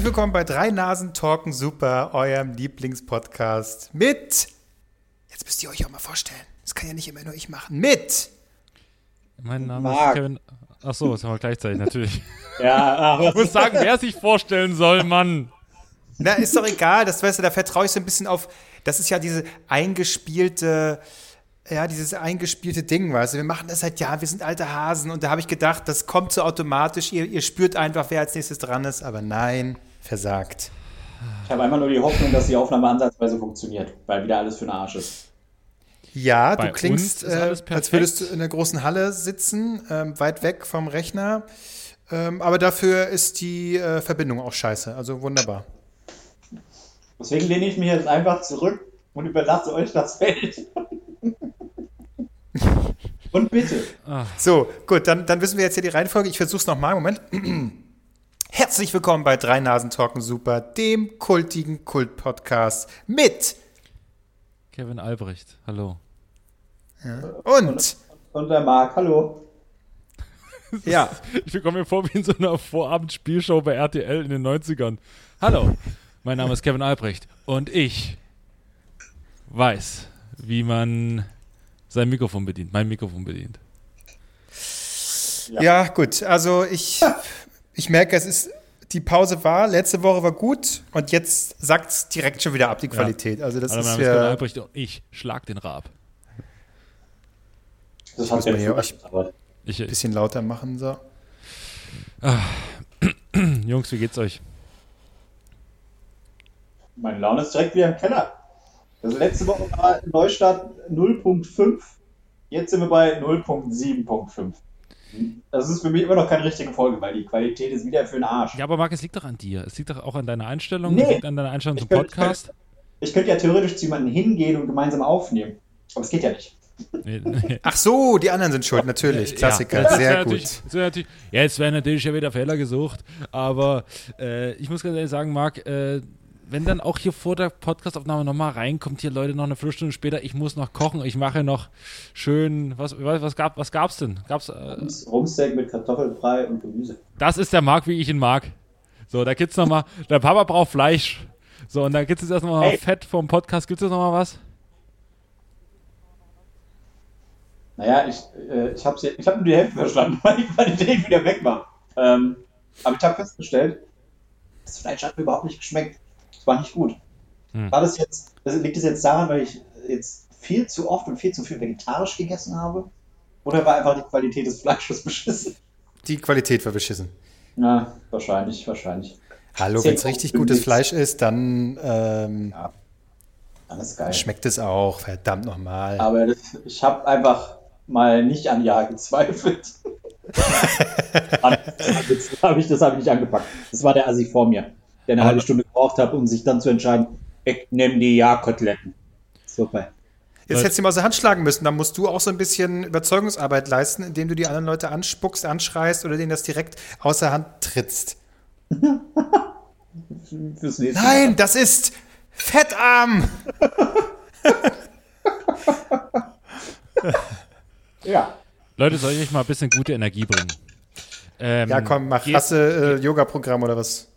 Herzlich willkommen bei Drei Nasen Talken Super, eurem Lieblingspodcast mit. Jetzt müsst ihr euch auch mal vorstellen. Das kann ja nicht immer nur ich machen. Mit. Mein Name ist Marc. Kevin. Ach so, das haben wir gleichzeitig natürlich. Ja, aber Ich muss sagen, wer sich vorstellen soll, Mann. Na, ist doch egal. Das weißt du, da vertraue ich so ein bisschen auf. Das ist ja diese eingespielte. Ja, dieses eingespielte Ding, weißt du, wir machen das seit Jahren, wir sind alte Hasen und da habe ich gedacht, das kommt so automatisch, ihr, ihr spürt einfach, wer als nächstes dran ist, aber nein, versagt. ich habe einfach nur die Hoffnung, dass die Aufnahme ansatzweise funktioniert, weil wieder alles für den Arsch ist. Ja, Bei du klingst, äh, als würdest du in einer großen Halle sitzen, ähm, weit weg vom Rechner. Ähm, aber dafür ist die äh, Verbindung auch scheiße. Also wunderbar. Deswegen lehne ich mich jetzt einfach zurück und überlasse euch das Feld. und bitte. So, gut, dann, dann wissen wir jetzt hier die Reihenfolge. Ich versuch's nochmal. Moment. Herzlich willkommen bei Drei Nasen Talken Super, dem kultigen Kult-Podcast mit Kevin Albrecht, hallo. und Und der Marc, hallo. ja, Ich bekomme mir vor wie in so einer Vorabendspielshow bei RTL in den 90ern. Hallo, mein Name ist Kevin Albrecht und ich weiß, wie man sein Mikrofon bedient, mein Mikrofon bedient. ja, gut. Also ich, ich merke, es ist die Pause war, letzte Woche war gut und jetzt sackt's direkt schon wieder ab, die Qualität. Also das mein ist ja, Albrecht und ich schlag den Rab. Das muss man hier Ich, ein bisschen lauter machen. So. Jungs, wie geht's euch? Meine Laune ist direkt wieder im Keller. Also letzte Woche war Neustart 0.5, jetzt sind wir bei 0.7.5. Das ist für mich immer noch keine richtige Folge, weil die Qualität ist wieder für den Arsch. Ja, aber Marc, es liegt doch an dir. Es liegt doch auch an deiner Einstellung, Nee. es liegt an deiner Einstellung zum Ich könnte- Podcast. Ich könnte ja theoretisch zu jemandem hingehen und gemeinsam aufnehmen. Aber es geht ja nicht. Ach so, die anderen sind schuld, natürlich. Klassiker, Ja, sehr gut. natürlich- jetzt werden natürlich schon wieder Fehler gesucht, aber äh, ich muss ganz ehrlich sagen, Marc, äh, wenn dann auch hier vor der Podcastaufnahme nochmal reinkommt, hier Leute noch eine Viertelstunde später, ich muss noch kochen, ich mache noch schön, was, was, gab, was gab's denn? Gab's, äh, Rumsteak mit Kartoffelbrei und Gemüse. das ist der Marc, wie ich ihn mag. So, da gibt's nochmal, der Papa braucht Fleisch. So, und da gibt's jetzt erstmal Ey. Fett vom Podcast, gibt's jetzt nochmal was? Naja, ich, äh, ich habe ich hab nur die Hälfte verstanden, weil die Qualität wieder weg war. Ähm, aber ich habe festgestellt, das Fleisch hat mir überhaupt nicht geschmeckt. War nicht gut. Hm. War das jetzt, das, liegt es jetzt daran, weil ich jetzt viel zu oft und viel zu viel vegetarisch gegessen habe? Oder war einfach die Qualität des Fleisches beschissen? Die Qualität war beschissen. Na, wahrscheinlich, wahrscheinlich. Hallo, wenn es richtig gutes für Fleisch ist, dann ähm, Alles geil. schmeckt es auch, verdammt nochmal. Aber ich habe einfach mal nicht an Ja gezweifelt. das habe ich, das hab ich nicht angepackt. Das war der Assi vor mir, der eine Aber- halbe Stunde gebraucht hat, um sich dann zu entscheiden, ich nehme die Ja-Koteletten. Super. Jetzt hättest du ihm aus der Hand schlagen müssen. Dann musst du auch so ein bisschen Überzeugungsarbeit leisten, indem du die anderen Leute anspuckst, anschreist oder denen das direkt aus der Hand trittst. Nein, das ist Fettarm! Mal. Ja. Leute, soll ich euch mal ein bisschen gute Energie bringen? Ähm, Ja, komm, mach geht- Rasse äh, Yoga-Programm oder was?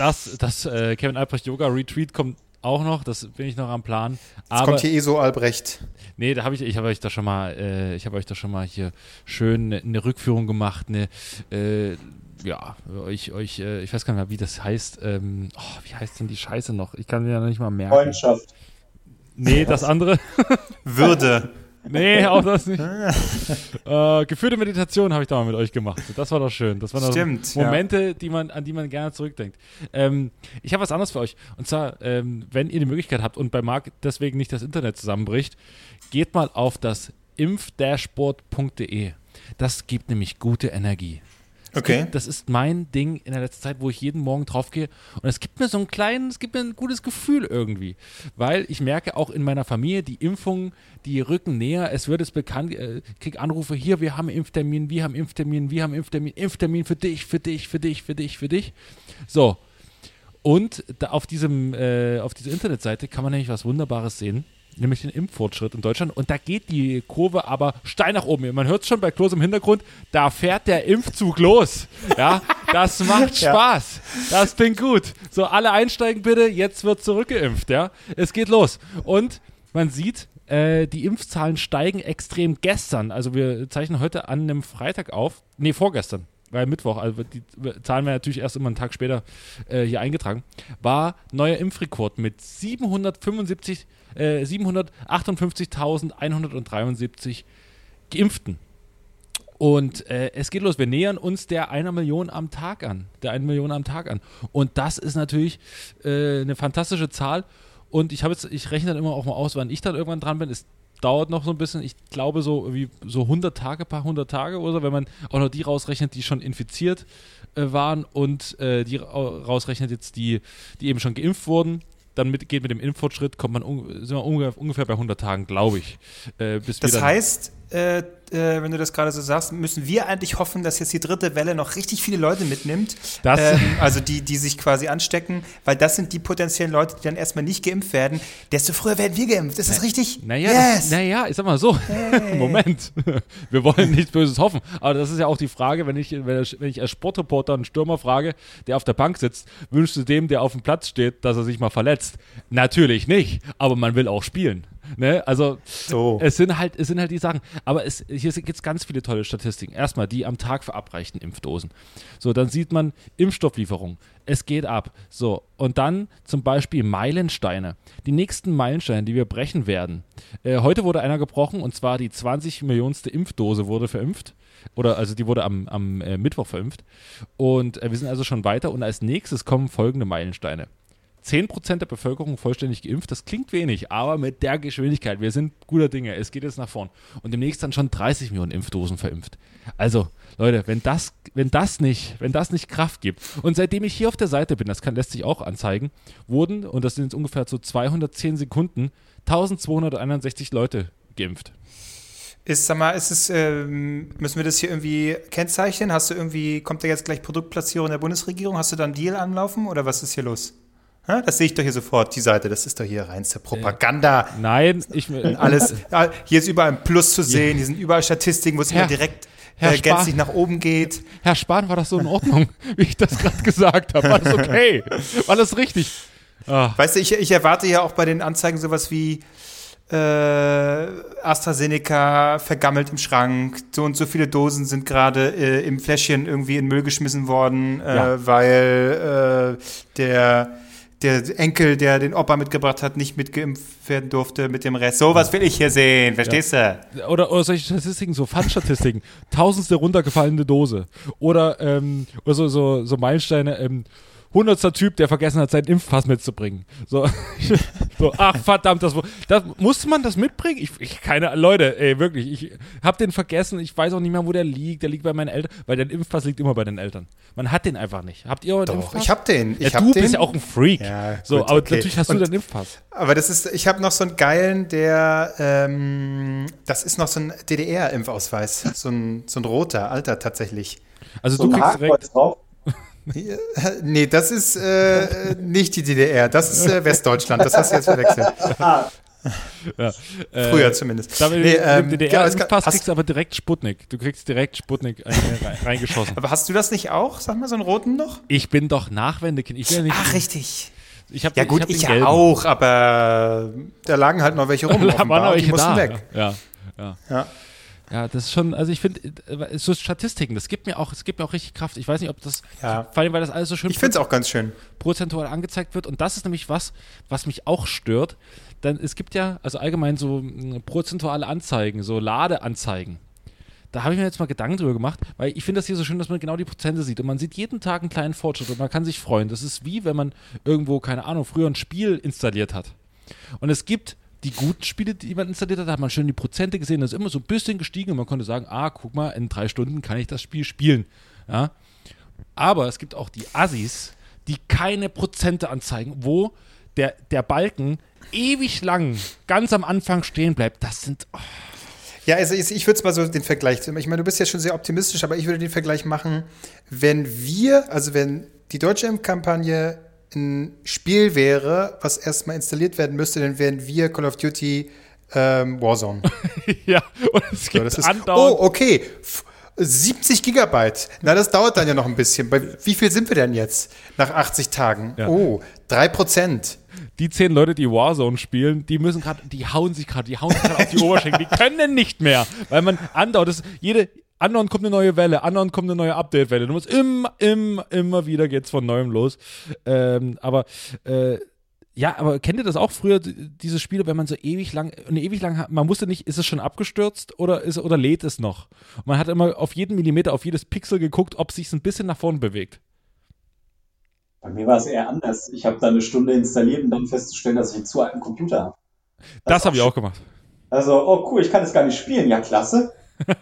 Das, das äh, Kevin Albrecht Yoga Retreat kommt auch noch, das bin ich noch am Plan. Jetzt Aber kommt hier eh so Albrecht. nee, da habe ich, ich habe euch da schon mal, äh, ich habe euch da schon mal hier schön eine, eine Rückführung gemacht, eine, äh, ja, euch, euch, äh, ich weiß gar nicht mehr, wie das heißt. Ähm, oh, wie heißt denn die Scheiße noch? Ich kann mir ja noch nicht mal merken. Freundschaft. Nee, das andere. Würde. Nee, auch das nicht. äh, geführte Meditation habe ich da mal mit euch gemacht. Das war doch schön. Das waren doch Stimmt, ja. Momente, die man, an die man gerne zurückdenkt. Ähm, ich habe was anderes für euch. Und zwar, ähm, wenn ihr die Möglichkeit habt und bei Marc deswegen nicht das Internet zusammenbricht, geht mal auf das impfdashboard.de. Das gibt nämlich gute Energie. Es Okay. Gibt, das ist mein Ding in der letzten Zeit, wo ich jeden Morgen draufgehe. Und es gibt mir so ein kleines, es gibt mir ein gutes Gefühl irgendwie. Weil ich merke auch in meiner Familie, die Impfungen, die rücken näher. Es wird es bekannt, äh, ich krieg Anrufe hier, wir haben Impftermin, wir haben Impftermin, wir haben Impftermin, Impftermin für dich, für dich, für dich, für dich, für dich. So. Und auf diesem, äh, auf dieser Internetseite kann man nämlich was Wunderbares sehen. Nämlich den Impffortschritt in Deutschland. Und da geht die Kurve aber steil nach oben. Man hört es schon bei Klos im Hintergrund, da fährt der Impfzug los. Ja, das macht Spaß. Das klingt gut. So, alle einsteigen bitte, jetzt wird zurückgeimpft, ja. Es geht los. Und man sieht, äh, die Impfzahlen steigen extrem gestern. Also wir zeichnen heute an einem Freitag auf. Nee, vorgestern weil Mittwoch, also die Zahlen werden natürlich erst immer einen Tag später äh, hier eingetragen, war neuer Impfrekord mit 775, äh, 758.173 Geimpften. Und äh, es geht los. Wir nähern uns der einer Million am Tag an. Der einer Million am Tag an. Und das ist natürlich äh, eine fantastische Zahl. Und ich jetzt, ich rechne dann immer auch mal aus, wann ich dann irgendwann dran bin. Es dauert noch so ein bisschen. Ich glaube so wie so 100 Tage, paar 100 Tage oder so, wenn man auch noch die rausrechnet, die schon infiziert äh, waren und äh, die rausrechnet jetzt die, die eben schon geimpft wurden dann mit, geht mit dem Impffortschritt, kommt man sind wir ungefähr, ungefähr bei 100 Tagen, glaube ich. Äh, das heißt, äh, äh, wenn du das gerade so sagst, müssen wir eigentlich hoffen, dass jetzt die dritte Welle noch richtig viele Leute mitnimmt. Ähm, also die, die sich quasi anstecken, weil das sind die potenziellen Leute, die dann erstmal nicht geimpft werden. Desto früher werden wir geimpft. Ist das Na, richtig? Naja, yes. naja, ich sag mal so. Hey. Moment. Wir wollen nichts Böses hoffen. Aber das ist ja auch die Frage, wenn ich, wenn ich als Sportreporter einen Stürmer frage, der auf der Bank sitzt, wünschst du dem, der auf dem Platz steht, dass er sich mal verletzt? Natürlich nicht. Aber man will auch spielen. Ne? Also so. es sind halt, es sind halt die Sachen. Aber es, hier gibt es ganz viele tolle Statistiken. Erstmal die am Tag verabreichten Impfdosen. So, dann sieht man Impfstofflieferung. Es geht ab. So, und dann zum Beispiel Meilensteine. Die nächsten Meilensteine, die wir brechen werden. Äh, heute wurde einer gebrochen und zwar die 20 Millionste Impfdose wurde verimpft. Oder also die wurde am, am äh, Mittwoch verimpft. Und äh, wir sind also schon weiter. Und als nächstes kommen folgende Meilensteine. 10% der Bevölkerung vollständig geimpft, das klingt wenig, aber mit der Geschwindigkeit, wir sind guter Dinge, es geht jetzt nach vorn. Und demnächst dann schon 30 Millionen Impfdosen verimpft. Also, Leute, wenn das, wenn das nicht, wenn das nicht Kraft gibt, und seitdem ich hier auf der Seite bin, das kann, lässt sich auch anzeigen, wurden, und das sind jetzt ungefähr so 210 Sekunden, 1261 Leute geimpft. Ist, sag mal, ist es, ähm, müssen wir das hier irgendwie kennzeichnen? Hast du irgendwie, kommt da jetzt gleich Produktplatzierung der Bundesregierung? Hast du da einen Deal anlaufen oder was ist hier los? Das sehe ich doch hier sofort, die Seite. Das ist doch hier reinste Propaganda. Nein, ich will. Alles. Hier ist überall ein Plus zu sehen. Hier sind überall Statistiken, wo es immer direkt Herr äh, gänzlich nach oben geht. Herr Spahn, war das so in Ordnung, wie ich das gerade gesagt habe? War das okay? War das richtig? Ach. Weißt du, ich, ich erwarte ja auch bei den Anzeigen sowas wie äh, AstraZeneca vergammelt im Schrank, so und so viele Dosen sind gerade äh, im Fläschchen irgendwie in Müll geschmissen worden, äh, ja. weil äh, der der Enkel, der den Opa mitgebracht hat, nicht mitgeimpft werden durfte mit dem Rest. So was will ich hier sehen, verstehst ja. du? Oder, oder solche Statistiken, so Fun-Statistiken. Tausendste runtergefallene Dose. Oder, ähm, oder so, so, so Meilensteine, ähm, hundertster Typ, der vergessen hat, seinen Impfpass mitzubringen. So, so ach verdammt, das, das musste man das mitbringen? Ich, ich keine Leute, ey, wirklich, ich habe den vergessen. Ich weiß auch nicht mehr, wo der liegt. Der liegt bei meinen Eltern, weil der Impfpass liegt immer bei den Eltern. Man hat den einfach nicht. Habt ihr Doch, Impfpass? Ich hab den. Ich ja, hab du den. bist ja auch ein Freak. Ja, so, gut, aber okay. natürlich hast Und, du den Impfpass. Aber das ist, ich habe noch so einen geilen, der, ähm, das ist noch so ein DDR-Impfausweis, so ein, so ein roter, alter tatsächlich. Also so du kriegst direkt. Drauf. Nee, das ist äh, nicht die DDR, das ist äh, Westdeutschland, das hast du jetzt verwechselt. ja, äh, Früher zumindest. Damit nee, ähm, DDR ja, Pass kriegst du aber direkt Sputnik. Du kriegst direkt Sputnik reingeschossen. aber hast du das nicht auch? Sag mal, so einen roten noch? Ich bin doch Nachwendekind. Ich bin ja Ach, richtig. Ich hab, ja gut, ich, ich ja auch, aber da lagen halt noch welche rum. da waren noch welche da. weg. Ja, ja. ja. Ja, das ist schon, also ich finde, äh, so Statistiken, das gibt mir auch, es gibt mir auch richtig Kraft. Ich weiß nicht, ob das, ja. vor allem, weil das alles so schön ich finde es auch ganz schön. prozentual angezeigt wird. Und das ist nämlich was, was mich auch stört. Denn es gibt ja, also allgemein so hm, prozentuale Anzeigen, so Ladeanzeigen. Da habe ich mir jetzt mal Gedanken drüber gemacht, weil ich finde das hier so schön, dass man genau die Prozente sieht. Und man sieht jeden Tag einen kleinen Fortschritt und man kann sich freuen. Das ist wie, wenn man irgendwo, keine Ahnung, früher ein Spiel installiert hat. Und es gibt die guten Spiele, die man installiert hat, hat man schön die Prozente gesehen, das ist immer so ein bisschen gestiegen und man konnte sagen, ah, guck mal, in drei Stunden kann ich das Spiel spielen. Ja? Aber es gibt auch die Assis, die keine Prozente anzeigen, wo der, der Balken ewig lang ganz am Anfang stehen bleibt. Das sind. Oh. Ja, also ich würde es mal so den Vergleich. Ich meine, du bist ja schon sehr optimistisch, aber ich würde den Vergleich machen, wenn wir, also wenn die deutsche Kampagne ein Spiel wäre, was erstmal installiert werden müsste, dann wären wir Call of Duty ähm, Warzone. ja, und es So, gibt das ist, andauernd. oh, okay. F 70 Gigabyte. Na, das dauert dann ja noch ein bisschen. Bei wie viel sind wir denn jetzt nach 80 Tagen? Ja. Oh, 3 Prozent. die zehn Leute, die Warzone spielen, die müssen gerade, die hauen sich gerade, die hauen sich gerade auf die Oberschenkel, die können nicht mehr, weil man andauert, das jede andauernd kommt eine neue Welle, andauernd kommt eine neue Update-Welle. Du musst immer, immer, immer wieder geht's von neuem los. Ähm, aber äh, ja, aber kennt ihr das auch früher, diese Spiele, wenn man so ewig lang, ewig lang, man wusste nicht, ist es schon abgestürzt oder ist oder lädt es noch? Man hat immer auf jeden Millimeter, auf jedes Pixel geguckt, ob es sich ein bisschen nach vorne bewegt. Bei mir war es eher anders. Ich habe da eine Stunde installiert und dann festzustellen, dass ich einen zu alten Computer habe. Das habe ich auch gemacht. Also, oh cool, ich kann es gar nicht spielen. Ja, klasse.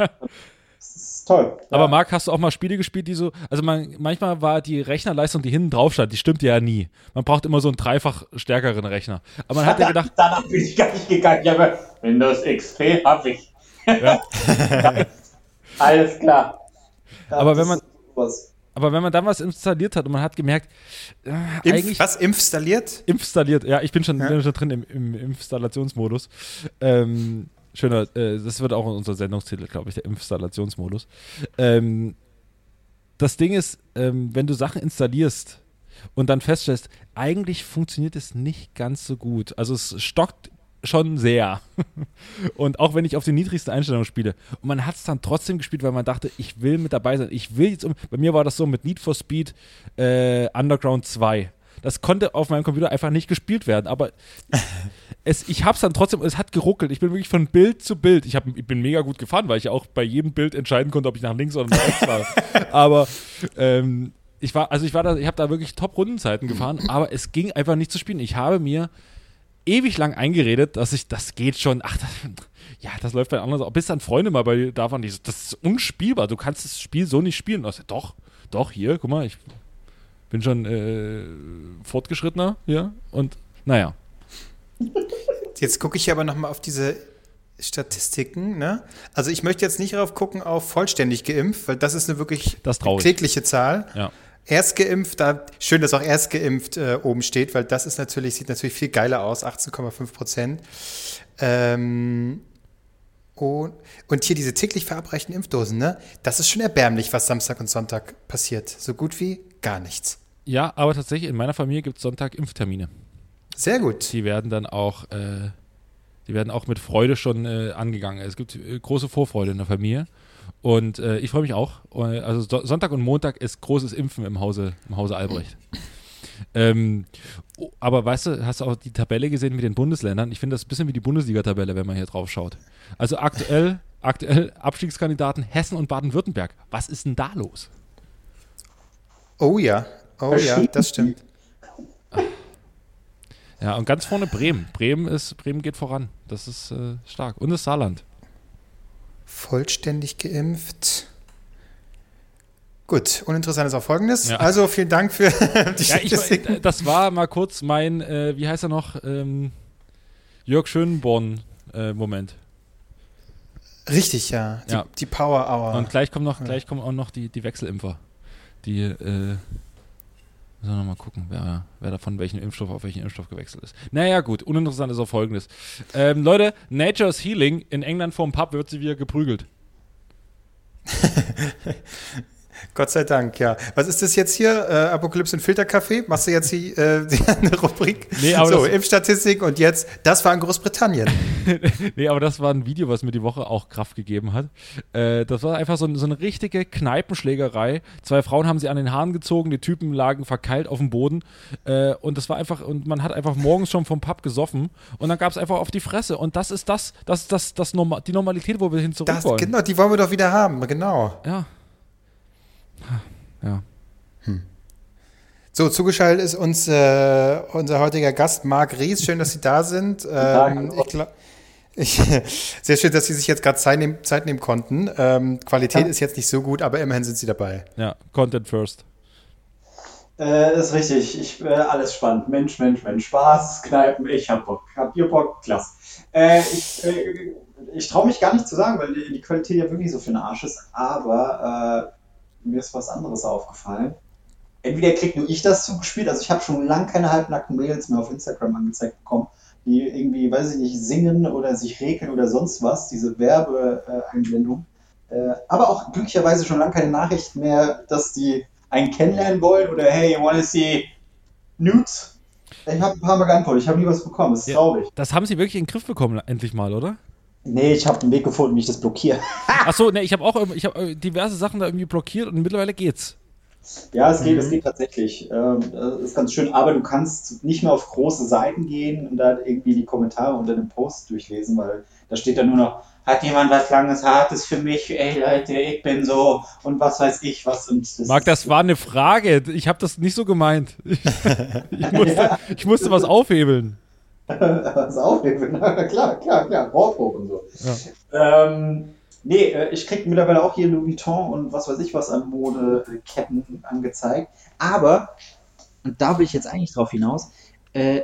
das ist toll. Aber ja. Marc, hast du auch mal Spiele gespielt, die so, also man, manchmal war die Rechnerleistung, die hinten drauf stand, die stimmt ja nie. Man braucht immer so einen dreifach stärkeren Rechner. Aber man hat ja gedacht, Danach bin ich gar nicht gegangen. Ich habe Windows XP habe ich. Ja. Alles klar. Ja, Aber wenn man- aber wenn man dann was installiert hat und man hat gemerkt, äh, Impf, eigentlich was? Installiert? installiert, ja, ich bin schon, Ja. bin schon drin im, im Installationsmodus. Ähm, schöner, äh, das wird auch unser Sendungstitel, glaube ich, der Installationsmodus. Ähm, das Ding ist, ähm, wenn du Sachen installierst und dann feststellst, eigentlich funktioniert es nicht ganz so gut. Also es stockt schon sehr. und auch wenn ich auf den niedrigsten Einstellungen spiele. Und man hat es dann trotzdem gespielt, weil man dachte, ich will mit dabei sein. Ich will jetzt um. Bei mir war das so mit Need for Speed äh, Underground 2. Das konnte auf meinem Computer einfach nicht gespielt werden. Aber es, ich habe es dann trotzdem, es hat geruckelt. Ich bin wirklich von Bild zu Bild. Ich, hab, ich bin mega gut gefahren, weil ich ja auch bei jedem Bild entscheiden konnte, ob ich nach links oder nach rechts fahre. aber ähm, ich war, also ich war da, ich habe da wirklich Top-Rundenzeiten gefahren, aber es ging einfach nicht zu spielen. Ich habe mir ewig lang eingeredet, dass ich, das geht schon, ach, das, ja, das läuft bei anderen, bis dann Freunde mal bei da waren, die so, das ist unspielbar, du kannst das Spiel so nicht spielen. Und ich so, doch, doch, hier, guck mal, ich bin schon äh, fortgeschrittener hier und naja. Jetzt gucke ich aber noch mal auf diese Statistiken. Ne? Also ich möchte jetzt nicht darauf gucken auf vollständig geimpft, weil das ist eine wirklich Das klägliche Zahl. Ja. Erst geimpft, da, schön, dass auch erst geimpft äh, oben steht, weil das ist natürlich, sieht natürlich viel geiler aus, 18,5 Prozent. Ähm, und, und hier diese täglich verabreichten Impfdosen, ne? Das ist schon erbärmlich, was Samstag und Sonntag passiert. So gut wie gar nichts. Ja, aber tatsächlich, in meiner Familie gibt es Sonntag Impftermine. Sehr gut. Die werden dann auch, äh, die werden auch mit Freude schon äh, angegangen. Es gibt äh, große Vorfreude in der Familie. Und äh, ich freue mich auch. Also so Sonntag und Montag ist großes Impfen im Hause, im Hause Albrecht. Ähm, aber weißt du, hast du auch die Tabelle gesehen mit den Bundesländern? Ich finde das ein bisschen wie die Bundesliga-Tabelle, wenn man hier drauf schaut. Also aktuell, aktuell Abstiegskandidaten Hessen und Baden-Württemberg. Was ist denn da los? Oh ja, oh ja, das stimmt. Ja, und ganz vorne Bremen. Bremen ist, Bremen geht voran. Das ist äh, stark. Und das Saarland. Vollständig geimpft. Gut, uninteressant ist auch folgendes. Ja. Also vielen Dank für die Ja, ich, Statistiken. äh, das war mal kurz mein, äh, wie heißt er noch, ähm, Jörg Schönborn-Moment. Richtig, ja. Die, Ja. die Power Hour. Und gleich kommen noch, gleich kommen auch noch die, die Wechselimpfer. Die, äh, müssen wir noch mal gucken, wer, wer davon welchen Impfstoff auf welchen Impfstoff gewechselt ist. Naja, gut, uninteressant ist auch folgendes. Ähm, Leute, Nature's Healing in England vorm Pub wird sie wieder geprügelt. Gott sei Dank, ja. Was ist das jetzt hier? Äh, Apokalypse und Filterkaffee? Machst du jetzt die, äh, die eine Rubrik? Nee, aber so, das- Impfstatistik und jetzt, das war in Großbritannien. Nee, aber das war ein Video, was mir die Woche auch Kraft gegeben hat. Äh, das war einfach so, so eine richtige Kneipenschlägerei. Zwei Frauen haben sie an den Haaren gezogen, die Typen lagen verkeilt auf dem Boden. Äh, und das war einfach, und man hat einfach morgens schon vom Pub gesoffen und dann gab es einfach auf die Fresse. Und das ist das, das ist das, das Norma die Normalität, wo wir hin zurück Das, wollen. genau, die wollen wir doch wieder haben, genau. Ja. Ja. So, zugeschaltet ist uns äh, unser heutiger Gast Marc Ries. Schön, dass Sie da sind. Ähm, ich glaub, ich, sehr schön, dass Sie sich jetzt gerade Zeit, nehmen- Zeit nehmen konnten. Ähm, Qualität Ja. ist jetzt nicht so gut, aber immerhin sind Sie dabei. Ja, Content first. Äh, ist richtig. Ich, äh, alles spannend. Mensch, Mensch, Mensch. Spaß, Kneipen. Ich hab Bock. Habt ihr Bock? Klasse. Äh, ich äh, ich traue mich gar nicht zu sagen, weil die, die Qualität ja wirklich so für den Arsch ist. Aber äh, mir ist was anderes aufgefallen. entweder krieg nur ich das zugespielt, also ich habe schon lange keine halbnackten Mädels mehr auf Instagram angezeigt bekommen, die irgendwie, weiß ich nicht, singen oder sich regeln oder sonst was, diese Werbeeinblendung. Äh, aber auch glücklicherweise schon lange keine Nachricht mehr, dass die einen kennenlernen wollen oder hey, you wanna see nudes? Ich habe ein paar Mal geantwortet, ich habe nie was bekommen, das ist Ja. traurig. Das haben sie wirklich in den Griff bekommen, endlich mal, oder? Nee, ich habe einen Weg gefunden, wie ich das blockiere. Achso, ne, ich habe auch irgendwie- ich hab, äh, diverse Sachen da irgendwie blockiert und mittlerweile geht's. Ja, es geht, Mhm. es geht tatsächlich. Ähm, das ist ganz schön, aber du kannst nicht mehr auf große Seiten gehen und da irgendwie die Kommentare unter dem Post durchlesen, weil da steht dann nur noch, hat jemand was Langes, Hartes für mich? Ey Leute, ich bin so und was weiß ich was. Und das Marc, das war eine Frage. Ich habe das nicht so gemeint. Ich, musste, ich musste was aufhebeln. Was aufnehmen. Na klar, klar, klar, Rohrprobe und so. Ähm, nee, äh, ich krieg mittlerweile auch hier Louis Vuitton und was weiß ich was an Modeketten angezeigt. Aber, und da will ich jetzt eigentlich drauf hinaus, äh,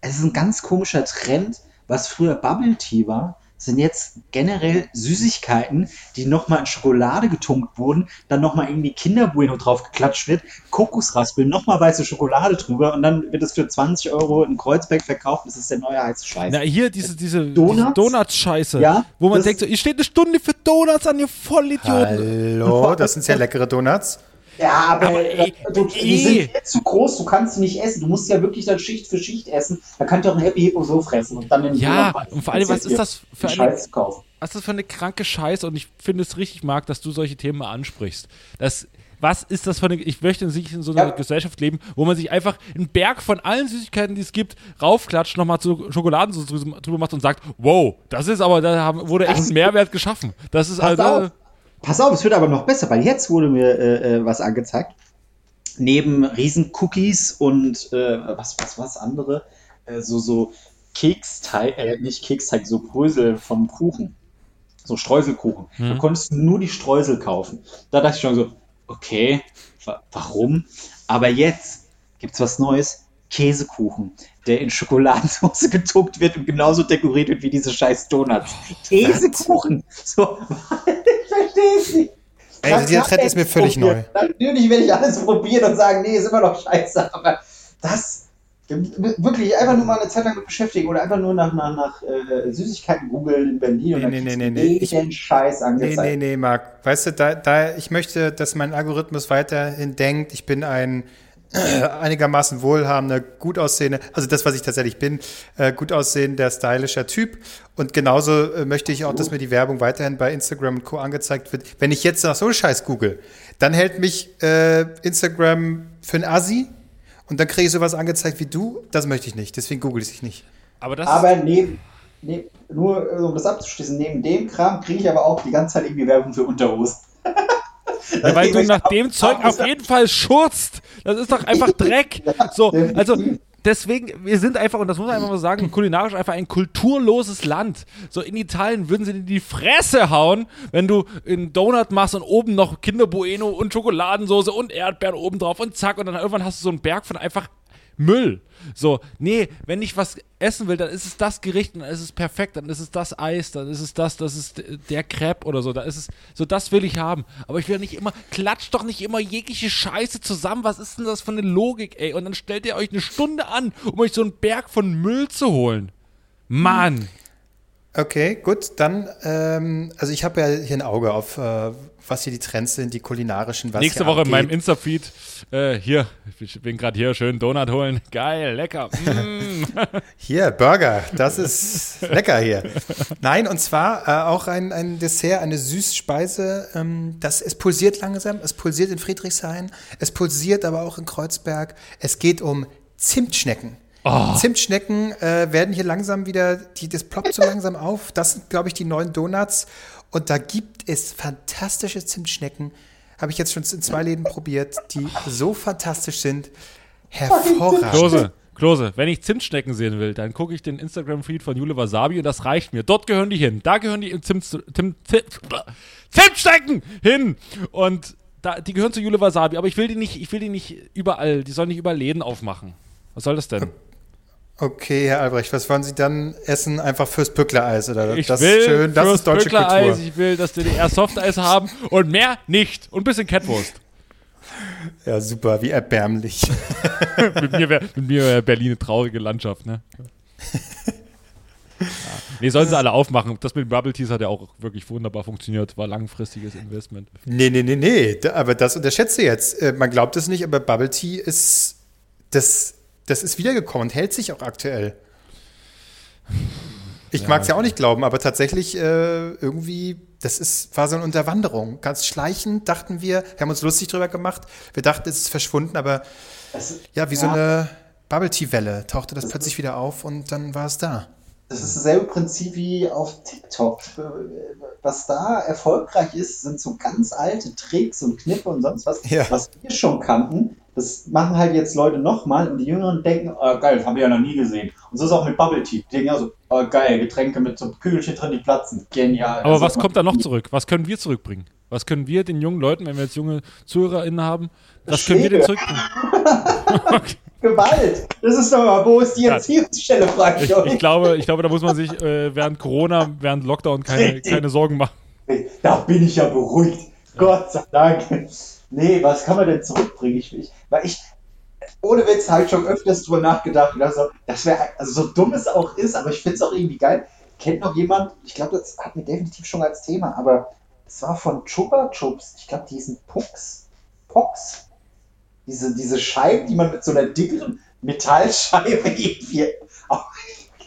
es ist ein ganz komischer Trend, was früher Bubble Tea war, sind jetzt generell Süßigkeiten, die nochmal in Schokolade getunkt wurden, dann nochmal irgendwie Kinderbueno drauf geklatscht wird, Kokosraspeln, nochmal weiße Schokolade drüber und dann wird es für 20 Euro in Kreuzberg verkauft. Das ist der neue heiße Scheiß. Na, hier diese, diese, Donuts? diese Donuts-Scheiße. Ja, wo man denkt, so, ihr steht eine Stunde für Donuts an, ihr Vollidioten. Hallo, das sind sehr leckere Donuts. Ja, aber, Aber, ey, du, ey. die sind viel zu groß, du kannst sie nicht essen. Du musst ja wirklich dann Schicht für Schicht essen. Da könnt ihr auch ein Happy Hippo so fressen und dann den Ja, Döner- und vor allem, was ist das für eine, Scheiß kaufen? was ist das für eine kranke Scheiße? Und ich finde es richtig, Marc, dass du solche Themen mal ansprichst. Das, was ist das für eine, ich möchte nicht in so einer Ja. Gesellschaft leben, wo man sich einfach einen Berg von allen Süßigkeiten, die es gibt, raufklatscht, nochmal zu Schokoladensauce drü- drüber macht und sagt, wow, das ist aber, da haben, wurde echt ein Mehrwert geschaffen. Das ist Pass also, auf. Pass auf, es wird aber noch besser, weil jetzt wurde mir äh, äh, was angezeigt. Neben Riesen-Cookies und äh, was, was, was andere, äh, so, so Keksteig, äh, nicht Keksteig, so Brösel vom Kuchen. So Streuselkuchen. Da konntest du nur die Streusel kaufen. Da dachte ich schon so, okay, wa warum? Aber jetzt gibt's was Neues. Käsekuchen, der in Schokoladensauce getunkt wird und genauso dekoriert wird wie diese scheiß Donuts. Käsekuchen! So, nicht. Ey, hab Trend ich ist mir völlig probiert. Natürlich werde ich alles probieren und sagen, nee, ist immer noch scheiße, aber das wirklich einfach nur mal eine Zeit lang mit beschäftigen oder einfach nur nach, nach, nach äh, Süßigkeiten googeln in Berlin und Nee, dann nee, nee, nee, nee. Ich- jeden Scheiß Nee, angezeigt. nee, nee, Marc. Weißt du, da, da, ich möchte, dass mein Algorithmus weiterhin denkt, ich bin ein einigermaßen wohlhabender, gut aussehender, also das, was ich tatsächlich bin, äh, gut aussehender, stylischer Typ. Und genauso äh, möchte ich auch, dass mir die Werbung weiterhin bei Instagram und Co. angezeigt wird. Wenn ich jetzt nach so einem Scheiß google, dann hält mich äh, Instagram für ein Assi und dann kriege ich sowas angezeigt wie du. Das möchte ich nicht, deswegen google ich nicht. aber das Aber neben, neben, nur äh, um das abzuschließen, neben dem Kram kriege ich aber auch die ganze Zeit irgendwie Werbung für Unterhosen. Ja, weil du nach dem Zeug auf jeden Fall schurzt. Das ist doch einfach Dreck. So, also deswegen, wir sind einfach, und das muss man einfach mal sagen, kulinarisch einfach ein kulturloses Land. So in Italien würden sie dir die Fresse hauen, wenn du einen Donut machst und oben noch Kinder Bueno und Schokoladensoße und Erdbeeren oben drauf und zack, und dann irgendwann hast du so einen Berg von einfach Müll. So, nee, wenn ich was essen will, dann ist es das Gericht und dann ist es perfekt, dann ist es das Eis, dann ist es das, das ist der Crepe oder so, da ist es, so das will ich haben. Aber ich will nicht immer, klatscht doch nicht immer jegliche Scheiße zusammen, was ist denn das für eine Logik, ey? Und dann stellt ihr euch eine Stunde an, um euch so einen Berg von Müll zu holen. Mann. Okay, gut, dann, ähm, also ich habe ja hier ein Auge auf, äh, was hier die Trends sind, die kulinarischen, was Nächste Woche in meinem. Insta-Feed, äh, hier, ich bin gerade hier, schön Donut holen. Geil, lecker. Mm. Hier, Burger, das ist lecker hier. Nein, und zwar äh, auch ein, ein Dessert, eine Süßspeise. Ähm, das, es pulsiert langsam, es pulsiert in Friedrichshain, es pulsiert aber auch in Kreuzberg. Es geht um Zimtschnecken. Zimtschnecken äh, werden hier langsam wieder, die, das ploppt so langsam auf. Das sind, glaube ich, die neuen Donuts. Und da gibt es fantastische Zimtschnecken. Habe ich jetzt schon in zwei Läden probiert, die so fantastisch sind. Hervorragend. Klose, Klose, wenn ich Zimtschnecken sehen will, dann gucke ich den Instagram-Feed von Jule Wasabi und das reicht mir. Dort gehören die hin. Da gehören die im Zimt, Zimt, Zimt, Zimtschnecken hin. Und da, die gehören zu Jule Wasabi, aber ich will die nicht, ich will die nicht überall, die sollen nicht überall Läden aufmachen. Was soll das denn? Okay, Herr Albrecht, was wollen Sie dann essen? Einfach fürs Pückler-Eis, oder? Ich das will ist schön, das ist deutsche Kultur. ich will das DDR Softeis haben und mehr nicht. Und ein bisschen Catwurst. Ja, super, wie erbärmlich. mit mir wäre wär Berlin eine traurige Landschaft, ne? Ja. Nee, sollen sie alle aufmachen. Das mit den Bubble Teas hat ja auch wirklich wunderbar funktioniert. War langfristiges Investment. Nee, nee, nee, nee. Aber das unterschätzt du jetzt. Äh, man glaubt es nicht, aber Bubble Tea ist. Das, das ist wiedergekommen und hält sich auch aktuell. Ich ja, mag es ja auch nicht glauben, aber tatsächlich äh, irgendwie, das ist, war so eine Unterwanderung. Ganz schleichend dachten wir, wir haben uns lustig drüber gemacht. Wir dachten, es ist verschwunden, aber ist, ja, wie ja. so eine Bubble Tea Welle tauchte das, das plötzlich wieder auf und dann war es da. Das ist dasselbe Prinzip wie auf TikTok. Was da erfolgreich ist, sind so ganz alte Tricks und Kniffe und sonst was, ja. was wir schon kannten. Das machen halt jetzt Leute nochmal und die Jüngeren denken, oh, geil, das habe ich ja noch nie gesehen. Und so ist auch mit Bubble Tea. Die denken also, oh, geil, Getränke mit so Kügelchen drin, die platzen. Genial. Aber also, was kommt da noch zurück? Was können wir zurückbringen? Was können wir den jungen Leuten, wenn wir jetzt junge ZuhörerInnen haben, was können wir denn zurückbringen? okay. Gewalt. Das ist doch mal, wo ist die Erziehungsstelle, frage ich, ich, ich glaube, ich glaube, da muss man sich äh, während Corona, während Lockdown keine, keine Sorgen machen. Da bin ich ja beruhigt. Ja. Gott sei Dank. Nee, was kann man denn zurückbringen? Ich, ich, weil ich, ohne Witz, ich schon öfters drüber nachgedacht. Also, das wäre, also so dumm es auch ist, aber ich finde es auch irgendwie geil. Kennt noch jemand, ich glaube, das hatten wir definitiv schon als Thema, aber es war von Chupa Chups. Ich glaube, die hießen Pux. Pox diese, diese Scheiben, die man mit so einer dickeren Metallscheibe irgendwie.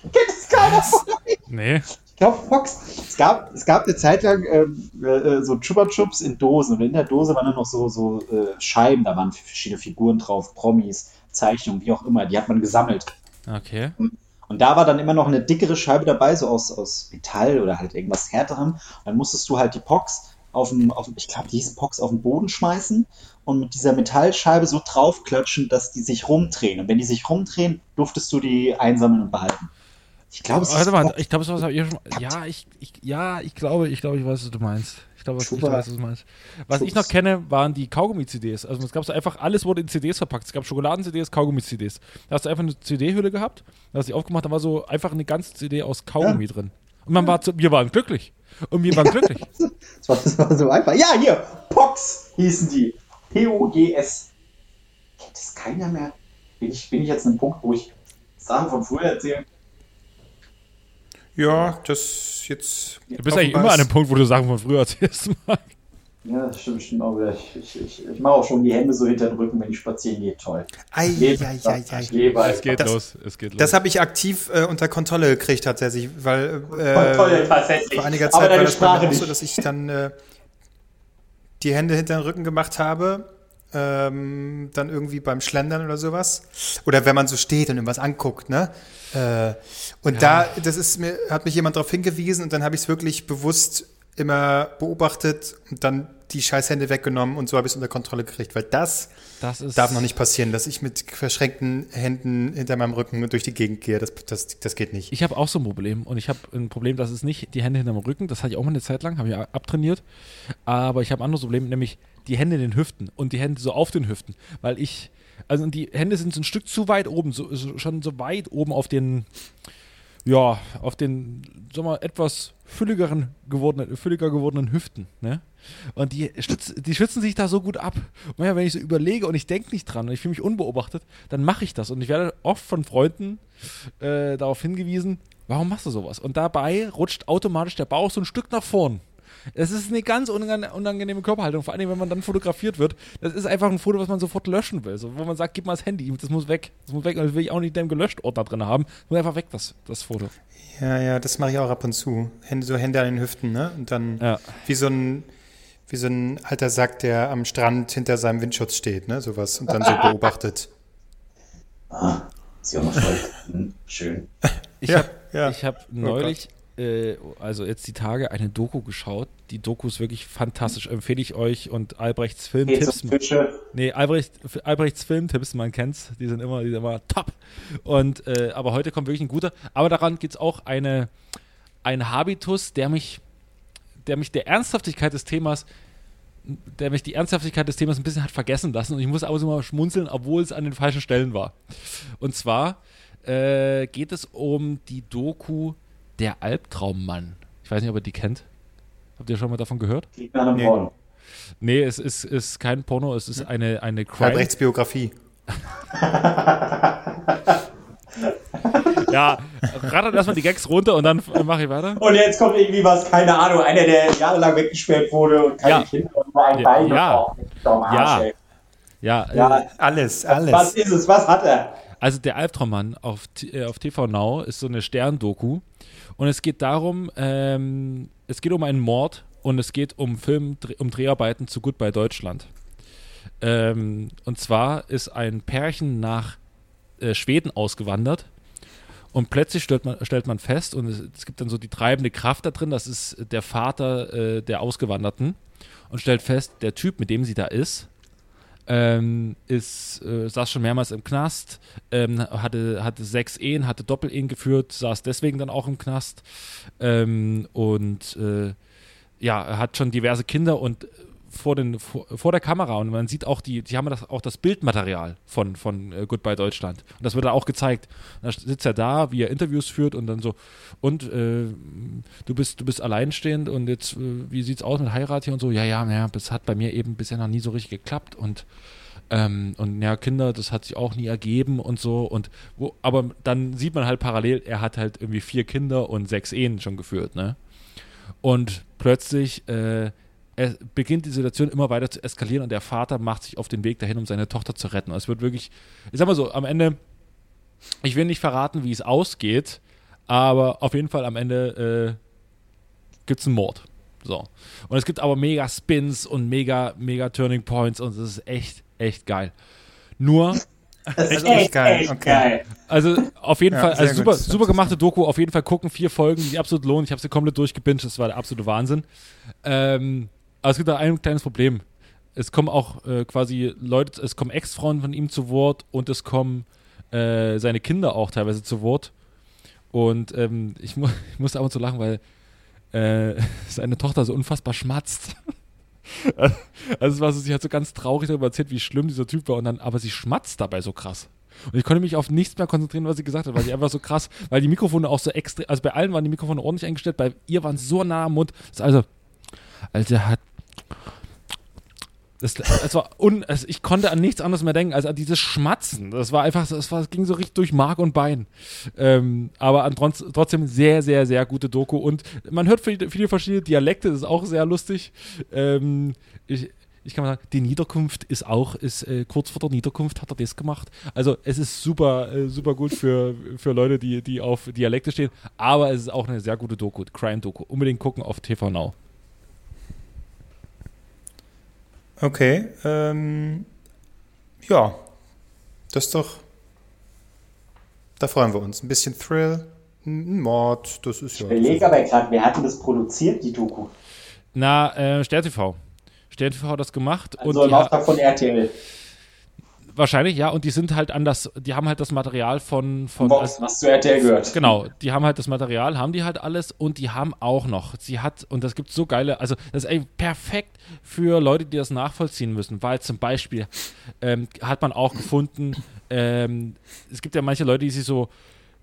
Kennt das keiner von euch? Nee. Ich glaube, Fox. Es gab, es gab eine Zeit lang ähm, äh, so Chupa Chups in Dosen und in der Dose waren dann noch so, so äh, Scheiben, da waren verschiedene Figuren drauf, Promis, Zeichnungen, wie auch immer. Die hat man gesammelt. Okay. Und, und da war dann immer noch eine dickere Scheibe dabei, so aus, aus Metall oder halt irgendwas härterem. Dann musstest du halt die Pox auf dem, auf, ich glaube, die hieß Pox auf den Boden schmeißen und mit dieser Metallscheibe so draufklatschen, dass die sich rumdrehen. Und wenn die sich rumdrehen, durftest du die einsammeln und behalten. Ich glaube, es mal, ich glaube, es war ja, ich, ich, ja, ich glaube, ich glaube, ich weiß, was du meinst. Ich glaube, ich weiß, was du meinst. Was Schubs. ich noch kenne, waren die Kaugummi-CDs. Also es gab so einfach, alles wurde in CDs verpackt. Es gab Schokoladen-CDs, Kaugummi-CDs. Da hast du einfach eine CD-Hülle gehabt, da hast du die aufgemacht, da war so einfach eine ganze CD aus Kaugummi ja. drin. Und man war, zu, wir waren glücklich. Und wir waren glücklich. das, war, das war so einfach. Ja, hier, Pox hießen die. P-O-G-S. Kennt das keiner mehr? Bin ich, bin ich jetzt an einem Punkt, wo ich Sachen von früher erzähle? Ja, das jetzt. Du bist eigentlich immer an einem Punkt, wo du Sachen von früher erzählst. Ja, das stimmt, stimmt auch wieder. Ich, ich, ich, ich mache auch schon die Hände so hinter den Rücken, wenn ich spazieren gehe. Toll. Ei, lebe, ei, ei, ei. Lebe, es geht das, los. Es geht los. Das habe ich aktiv äh, unter Kontrolle gekriegt, tatsächlich. Weil, äh, Kontrolle, tatsächlich. Vor einiger Zeit war das bei mir auch so, dass ich dann äh, die Hände hinter den Rücken gemacht habe. Ähm, dann irgendwie beim Schlendern oder sowas. Oder wenn man so steht und irgendwas anguckt, ne? Äh, und ja. da, das ist mir, hat mich jemand darauf hingewiesen und dann habe ich es wirklich bewusst immer beobachtet und dann die Scheißhände weggenommen und so habe ich es unter Kontrolle gekriegt, weil das, das darf noch nicht passieren, dass ich mit verschränkten Händen hinter meinem Rücken durch die Gegend gehe. Das, das, das geht nicht. Ich habe auch so ein Problem und ich habe ein Problem, das ist nicht die Hände hinter dem Rücken, das hatte ich auch mal eine Zeit lang, habe ich abtrainiert, aber ich habe ein anderes Problem, nämlich die Hände in den Hüften und die Hände so auf den Hüften, weil ich, also die Hände sind so ein Stück zu weit oben, so, so schon so weit oben auf den, ja, auf den, sag mal, etwas fülligeren gewordenen, fülliger gewordenen Hüften, ne? Und die, stütz, die schützen sich da so gut ab. Und ja, wenn ich so überlege und ich denke nicht dran und ich fühle mich unbeobachtet, dann mache ich das. Und ich werde oft von Freunden äh, darauf hingewiesen, warum machst du sowas? Und dabei rutscht automatisch der Bauch so ein Stück nach vorn. Es ist eine ganz unangenehme Körperhaltung, vor allem wenn man dann fotografiert wird. Das ist einfach ein Foto, was man sofort löschen will. So, wo man sagt, gib mal das Handy, das muss weg. Das muss weg und das will ich auch nicht in dem Gelöscht-Ordner drin haben. Das muss einfach weg, das, das Foto. Ja, ja, das mache ich auch ab und zu. Hände, so Hände an den Hüften, ne? Und dann ja. wie so ein wie so ein alter Sack, der am Strand hinter seinem Windschutz steht, ne? Sowas und dann so beobachtet. Ah, ist ja noch voll. Hm, schön. Ich ja, habe ja. hab oh neulich äh, also jetzt die Tage eine Doku geschaut. Die Doku ist wirklich fantastisch. Empfehle ich euch und Albrechts Filmtipps. Nee, Albrecht, Albrechts Filmtipps, man kennt's, die sind immer, die sind immer top. Und äh, aber heute kommt wirklich ein guter. Aber daran gibt es auch eine, ein Habitus, der mich, der mich der Ernsthaftigkeit des Themas der mich die Ernsthaftigkeit des Themas ein bisschen hat vergessen lassen und ich muss aber so mal schmunzeln, obwohl es an den falschen Stellen war. Und zwar äh, geht es um die Doku der Albtraummann. Ich weiß nicht, ob ihr die kennt. Habt ihr schon mal davon gehört? Nee. Nee, es ist, ist kein Porno, es ist eine, eine Crime. Halbrechtsbiografie. Ja, rattert erstmal die Gags runter und dann mache ich weiter. Und jetzt kommt irgendwie was, keine Ahnung, einer, der jahrelang weggesperrt wurde und keine Ja. Kinder und nur ein Ja. Bein Ja. Arsch, Ja. ey. Ja, Ja, Alles, was alles. ist es? Was hat er? Also der Albtraummann auf, äh, auf TV Now ist so eine Stern-Doku und es geht darum, ähm, es geht um einen Mord und es geht um Film, um Dreharbeiten zu Goodbye Deutschland. Ähm, und zwar ist ein Pärchen nach äh, Schweden ausgewandert und plötzlich stellt man, stellt man fest, und es, es gibt dann so die treibende Kraft da drin, das ist der Vater äh, der Ausgewanderten und stellt fest, der Typ, mit dem sie da ist, ähm, ist, äh, saß schon mehrmals im Knast, ähm, hatte, hatte sechs Ehen, hatte Doppelehen geführt, saß deswegen dann auch im Knast. Ähm, und äh, ja, hat schon diverse Kinder und vor, den, vor, vor der Kamera und man sieht auch die, die haben das, auch das Bildmaterial von, von äh, Goodbye Deutschland und das wird da auch gezeigt. Da sitzt er da, wie er Interviews führt und dann so und äh, du bist du bist alleinstehend und jetzt äh, wie sieht's aus mit Heirat hier und so ja ja ja das hat bei mir eben bisher noch nie so richtig geklappt und ähm, und ja, Kinder, das hat sich auch nie ergeben und so. Und wo, aber dann sieht man halt parallel, er hat halt irgendwie vier Kinder und sechs Ehen schon geführt, ne? Und plötzlich äh, es beginnt die Situation immer weiter zu eskalieren und der Vater macht sich auf den Weg dahin, um seine Tochter zu retten. Und es wird wirklich, ich sag mal so, am Ende, ich will nicht verraten, wie es ausgeht, aber auf jeden Fall am Ende äh, gibt es einen Mord. So. Und es gibt aber mega Spins und mega, mega Turning Points und es ist echt, echt geil. Nur, Das Echt, echt geil, okay. geil. also auf jeden Ja, Fall, also gut. super, super gemachte Doku, auf jeden Fall gucken, vier Folgen, die absolut lohnen. Ich habe sie komplett durchgebinged, das war der absolute Wahnsinn. Ähm, aber es gibt da ein kleines Problem. Es kommen auch äh, quasi Leute, es kommen Ex-Frauen von ihm zu Wort und es kommen äh, seine Kinder auch teilweise zu Wort. Und ähm, ich, mu ich musste ab und zu lachen, weil äh, seine Tochter so unfassbar schmatzt. also es war so, sie hat so ganz traurig darüber erzählt, wie schlimm dieser Typ war und dann, aber sie schmatzt dabei so krass. Und ich konnte mich auf nichts mehr konzentrieren, was sie gesagt hat, weil sie einfach so krass, weil die Mikrofone auch so extrem, also bei allen waren die Mikrofone ordentlich eingestellt, bei ihr waren sie so nah am Mund. Also, also er hat das, es war un, es, ich konnte an nichts anderes mehr denken als an dieses Schmatzen. Das war einfach, das, war, das ging so richtig durch Mark und Bein. Ähm, aber an, trotz- trotzdem sehr, sehr, sehr gute Doku. Und man hört viele, viele verschiedene Dialekte, das ist auch sehr lustig. Ähm, ich, ich kann mal sagen, die Niederkunft ist auch, ist äh, kurz vor der Niederkunft hat er das gemacht. Also es ist super, äh, super gut für, für Leute, die, die auf Dialekte stehen. Aber es ist auch eine sehr gute Doku, Crime-Doku. Unbedingt gucken auf TV Now. Okay, ähm, ja, das ist doch, da freuen wir uns. Ein bisschen Thrill, ein Mord, das ist ja. Ich überlege aber gerade, wer hat denn das produziert, die Doku? Na, äh, Stern TV. Stern TV hat das gemacht Also und im Auftrag von RTL. Wahrscheinlich ja und die sind halt an das, die haben halt das Material von von Vox, was zu RTL gehört. Genau, die haben halt das Material, haben die halt alles und die haben auch noch, sie hat, und das gibt so geile, also das ist eigentlich perfekt für Leute, die das nachvollziehen müssen, weil zum Beispiel ähm, hat man auch gefunden, ähm, es gibt ja manche Leute, die sich so,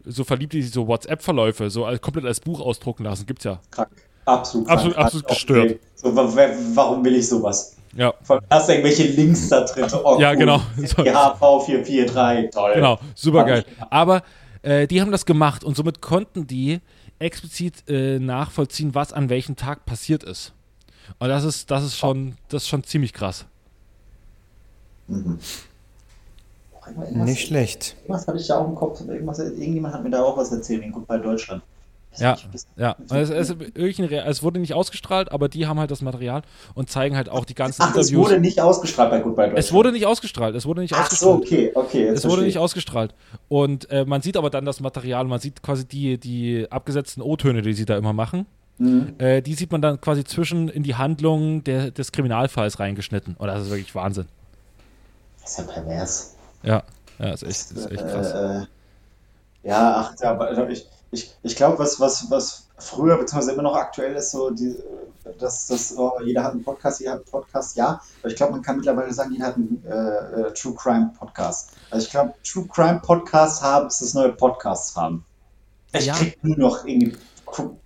so verliebt, die sich so WhatsApp-Verläufe so als, komplett als Buch ausdrucken lassen, gibt's ja. Krank. Absolut. Absolut- krank. absolut gestört. okay. So, wa- wa- warum will ich sowas? Ja, allem hast du irgendwelche Links da drin. Oh, Ja, cool. genau. So. GHV 443, toll. Genau, super geil. Aber äh, die haben das gemacht und somit konnten die explizit äh, nachvollziehen, was an welchem Tag passiert ist. Und das ist, das ist schon, das ist schon ziemlich krass. Irgendwas, Nicht schlecht. irgendwas hatte ich da auch im Kopf. Irgendwas, irgendjemand hat mir da auch was erzählt in Goodbye Deutschland. Ja, ja. Es, es, es wurde nicht ausgestrahlt, aber die haben halt das Material und zeigen halt auch die ganzen Ach, es Interviews. wurde nicht ausgestrahlt bei Goodbye Deutschland. es wurde nicht ausgestrahlt. Es wurde nicht Ach so, ausgestrahlt. okay, okay. jetzt Es wurde verstehe nicht ich. ausgestrahlt. Und äh, man sieht aber dann das Material, man sieht quasi die, die abgesetzten O-Töne, die sie da immer machen. Mhm. Äh, die sieht man dann quasi zwischen in die Handlung der, des Kriminalfalls reingeschnitten. Und das ist wirklich Wahnsinn. Das ist ja pervers. Ja, ja, ist echt, ist echt krass. Äh, äh, ja, ach, ja, aber also ich, ich, ich glaube, was, was, was früher bzw. immer noch aktuell ist, so die, dass das, oh, jeder hat einen Podcast, jeder hat einen Podcast, ja, aber ich glaube, man kann mittlerweile sagen, jeder hat einen äh, äh, True Crime Podcast. Also ich glaube, True Crime Podcast haben ist das neue Podcasts haben. Ich Ja. krieg nur noch irgendwie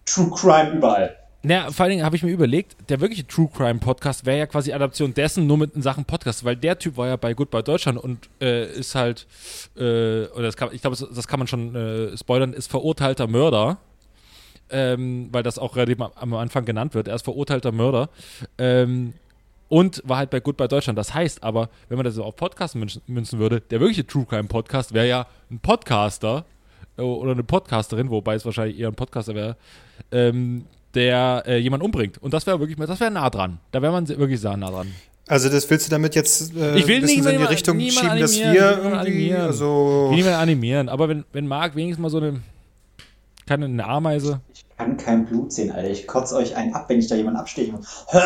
True Crime überall. Naja, vor allen Dingen habe ich mir überlegt, der wirkliche True Crime Podcast wäre ja quasi Adaption dessen, nur mit in Sachen Podcast, weil der Typ war ja bei Goodbye Deutschland und äh, ist halt, äh, oder kann, ich glaube, das, kann man schon äh, spoilern, ist verurteilter Mörder. Ähm, weil das auch relativ am- Anfang genannt wird. Er ist verurteilter Mörder. Ähm, und war halt bei Goodbye Deutschland. Das heißt aber, wenn man das auf Podcast münzen, münzen würde, der wirkliche True Crime Podcast wäre ja ein Podcaster äh, oder eine Podcasterin, wobei es wahrscheinlich eher ein Podcaster wäre, ähm, der äh, jemanden umbringt. Und das wäre wirklich, das wäre nah dran. Da wäre man wirklich sehr nah dran. Also das willst du damit jetzt äh, Ich will ein bisschen so in die niemand- Richtung niemand schieben, dass animieren, wir niemand irgendwie, animieren. also Ich will niemanden animieren, aber wenn, wenn Marc wenigstens mal so eine, keine eine Ameise, Ich kann kein Blut sehen, Alter. Ich kotze euch einen ab, wenn ich da jemanden absteche. Hör,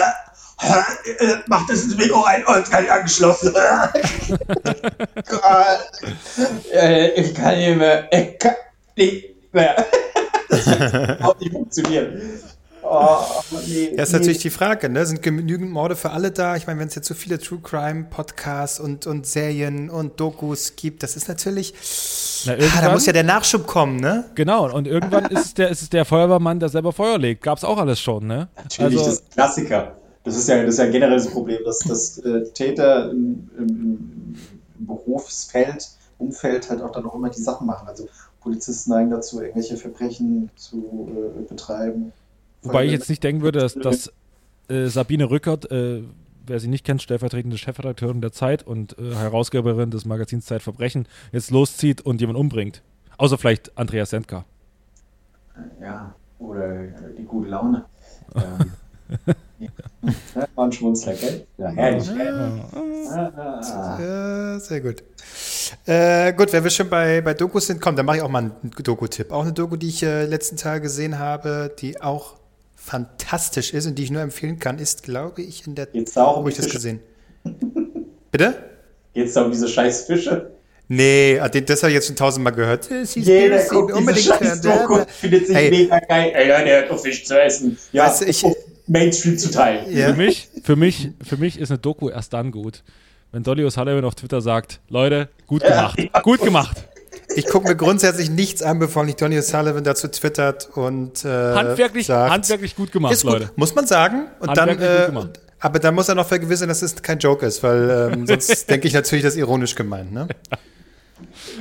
hör, äh, mach das ins Mikro rein und es kann angeschlossen. äh, ich kann nicht mehr. Ich kann nicht mehr. Das kann überhaupt nicht funktionieren. Oh, nee, Ja, ist natürlich die Frage, ne? Sind genügend Morde für alle da? Ich meine, wenn es jetzt so viele True Crime Podcasts und, und Serien und Dokus gibt, das ist natürlich. Na, Ah, da muss ja der Nachschub kommen, ne? genau, und irgendwann ist es der, ist es der Feuerwehrmann, der selber Feuer legt. Gab's auch alles schon, ne? Natürlich, das ist ein Klassiker. Das ist ja, das ist ja generell das Problem, dass, dass äh, Täter im, im, im, im Berufsfeld, Umfeld halt auch dann auch immer die Sachen machen. Also Polizisten neigen dazu, irgendwelche Verbrechen zu äh, betreiben. Wobei ich jetzt nicht denken würde, dass, dass äh, Sabine Rückert, äh, wer sie nicht kennt, stellvertretende Chefredakteurin der Zeit und äh, Herausgeberin des Magazins Zeitverbrechen, jetzt loszieht und jemanden umbringt. Außer vielleicht Andreas Sendka. Ja, oder äh, die gute Laune. ähm, ja, war ein Schmunzler, gell? Ja, herrlich, gell? Ah, ah, ah. Ja, sehr gut. Äh, gut, wenn wir schon bei, bei Dokus sind, komm, dann mache ich auch mal einen Doku-Tipp. Auch eine Doku, die ich äh, letzten Tage gesehen habe, die auch fantastisch ist und die ich nur empfehlen kann, ist, glaube ich, in der. Da auch Wo ich das gesehen? Bitte? Geht's da um diese scheiß Fische? Nee, ah, den- das habe ich jetzt schon tausendmal gehört. Äh, Jeder guckt diese unbedingt scheiß hören. Doku findet sich Ey. mega geil. Ey, ja, der hat doch Fisch zu essen. Ja, Weißt du, ich- um Mainstream zu teilen. Ja. Für mich, für mich, für mich ist eine Doku erst dann gut, wenn Dolly O'Sullivan auf Twitter sagt, Leute, gut gemacht, ja. gut gemacht. Ich gucke mir grundsätzlich nichts an, bevor nicht Donny O'Sullivan dazu twittert und äh, Handwerklich, sagt, handwerklich gut gemacht, ist gut, Leute. muss man sagen. Und dann, Handwerklich gut äh, gemacht. aber dann muss er noch vergewissern, dass es kein Joke ist, weil ähm, sonst denke ich natürlich, das ist ironisch gemeint. Ne?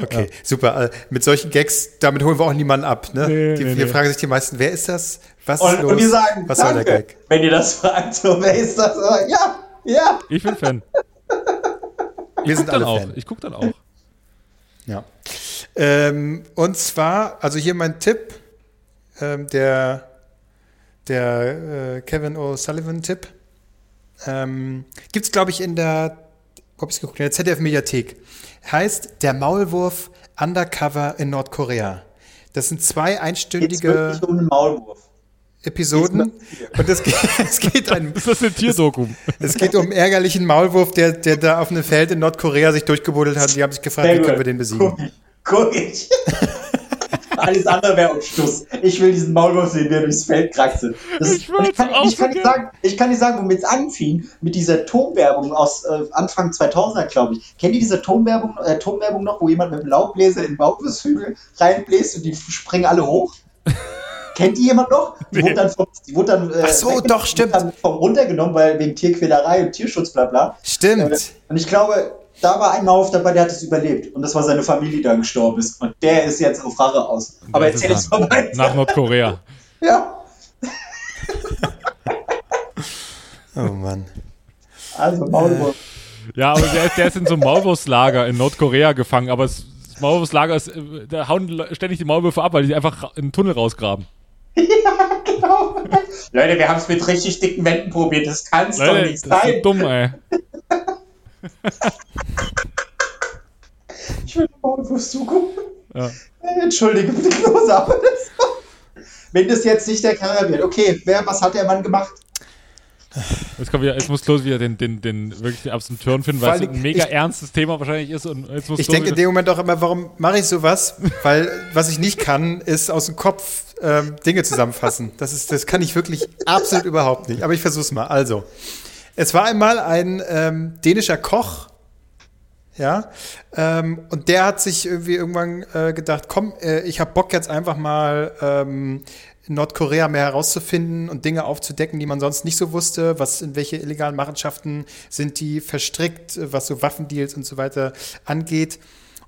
Okay, super. Äh, mit solchen Gags, damit holen wir auch niemanden ab. Ne? Nee, die, nee, hier nee. fragen sich die meisten, wer ist das? Was ist Und, los? und wir sagen, Was soll der danke, Gag? wenn ihr das fragt, so, wer ist das? Ja, ja. Ich bin Fan. Wir sind alle auch. Fan. Ich gucke dann auch. Ja. Ähm, und zwar, also hier mein Tipp, ähm, der, der äh, Kevin O'Sullivan-Tipp. Ähm, Gibt es, glaube ich, in der, hab ich's geguckt, in der ZDF-Mediathek. Heißt Der Maulwurf Undercover in Nordkorea. Das sind zwei einstündige um. Episoden. Und es geht, es, geht ein, Ist das eine Tierdoku? es geht um einen ärgerlichen Maulwurf, der, der da auf einem Feld in Nordkorea sich durchgebuddelt hat. Die haben sich gefragt, wie können wir den besiegen. Guck ich. Alles andere wäre ein Stuss. Ich will diesen Maulwurf sehen, der durchs Feld kraxelt. Das ist, Ich ich, kann, ich, kann nicht sagen, ich kann nicht sagen, womit es anfing. Mit dieser Tonwerbung aus äh, Anfang 2000er, glaube ich. Kennt ihr diese Tonwerbung, äh, Tonwerbung noch, wo jemand mit dem Laubbläser in den Maulwurfshügel reinbläst und die springen alle hoch? Kennt die jemand noch? Die wurde dann vom, die wurde dann, äh, so, weg- doch, stimmt. Dann vom runtergenommen, weil wegen Tierquälerei und Tierschutz, bla bla. Stimmt. Und ich glaube, da war ein Maulwurf dabei, der hat es überlebt. Und das war seine Familie, die da gestorben ist. Und der ist jetzt auf Rache aus. Aber Das erzähl es nach- mal weiter. Nach Nordkorea. Ja. Oh Mann. Also Maulwurf. Ja, aber der, ist- der ist in so einem Maulwurfslager in Nordkorea gefangen. Aber das Maulwurfslager ist, äh, da hauen ständig die Maulwürfe ab, weil die einfach in den Tunnel rausgraben. genau. Leute, wir haben es mit richtig dicken Wänden probiert. Das kann es doch nicht das ist so sein. dumm, ey. Ich will den Maulwurf zugucken. Ja. Äh, Entschuldige bitte, Klose, aber das Wenn das jetzt nicht der Kerl wird. Okay, wer, was hat der Mann gemacht? Jetzt, kommt wieder, jetzt muss Klos wieder den, den, den wirklich den absoluten Turn finden, Vor weil es ein mega ich- ernstes Thema wahrscheinlich ist. Und jetzt muss Ich denke in dem Moment auch immer, warum mache ich sowas? Weil was ich nicht kann, ist aus dem Kopf ähm, Dinge zusammenfassen. Das, ist, das kann ich wirklich absolut überhaupt nicht. Aber ich versuche es mal. Also, es war einmal ein ähm, dänischer Koch, ja, ähm, und der hat sich irgendwie irgendwann äh, gedacht, komm, äh, ich habe Bock jetzt einfach mal ähm, in Nordkorea mehr herauszufinden und Dinge aufzudecken, die man sonst nicht so wusste. Was in welche illegalen Machenschaften sind die verstrickt, was so Waffendeals und so weiter angeht.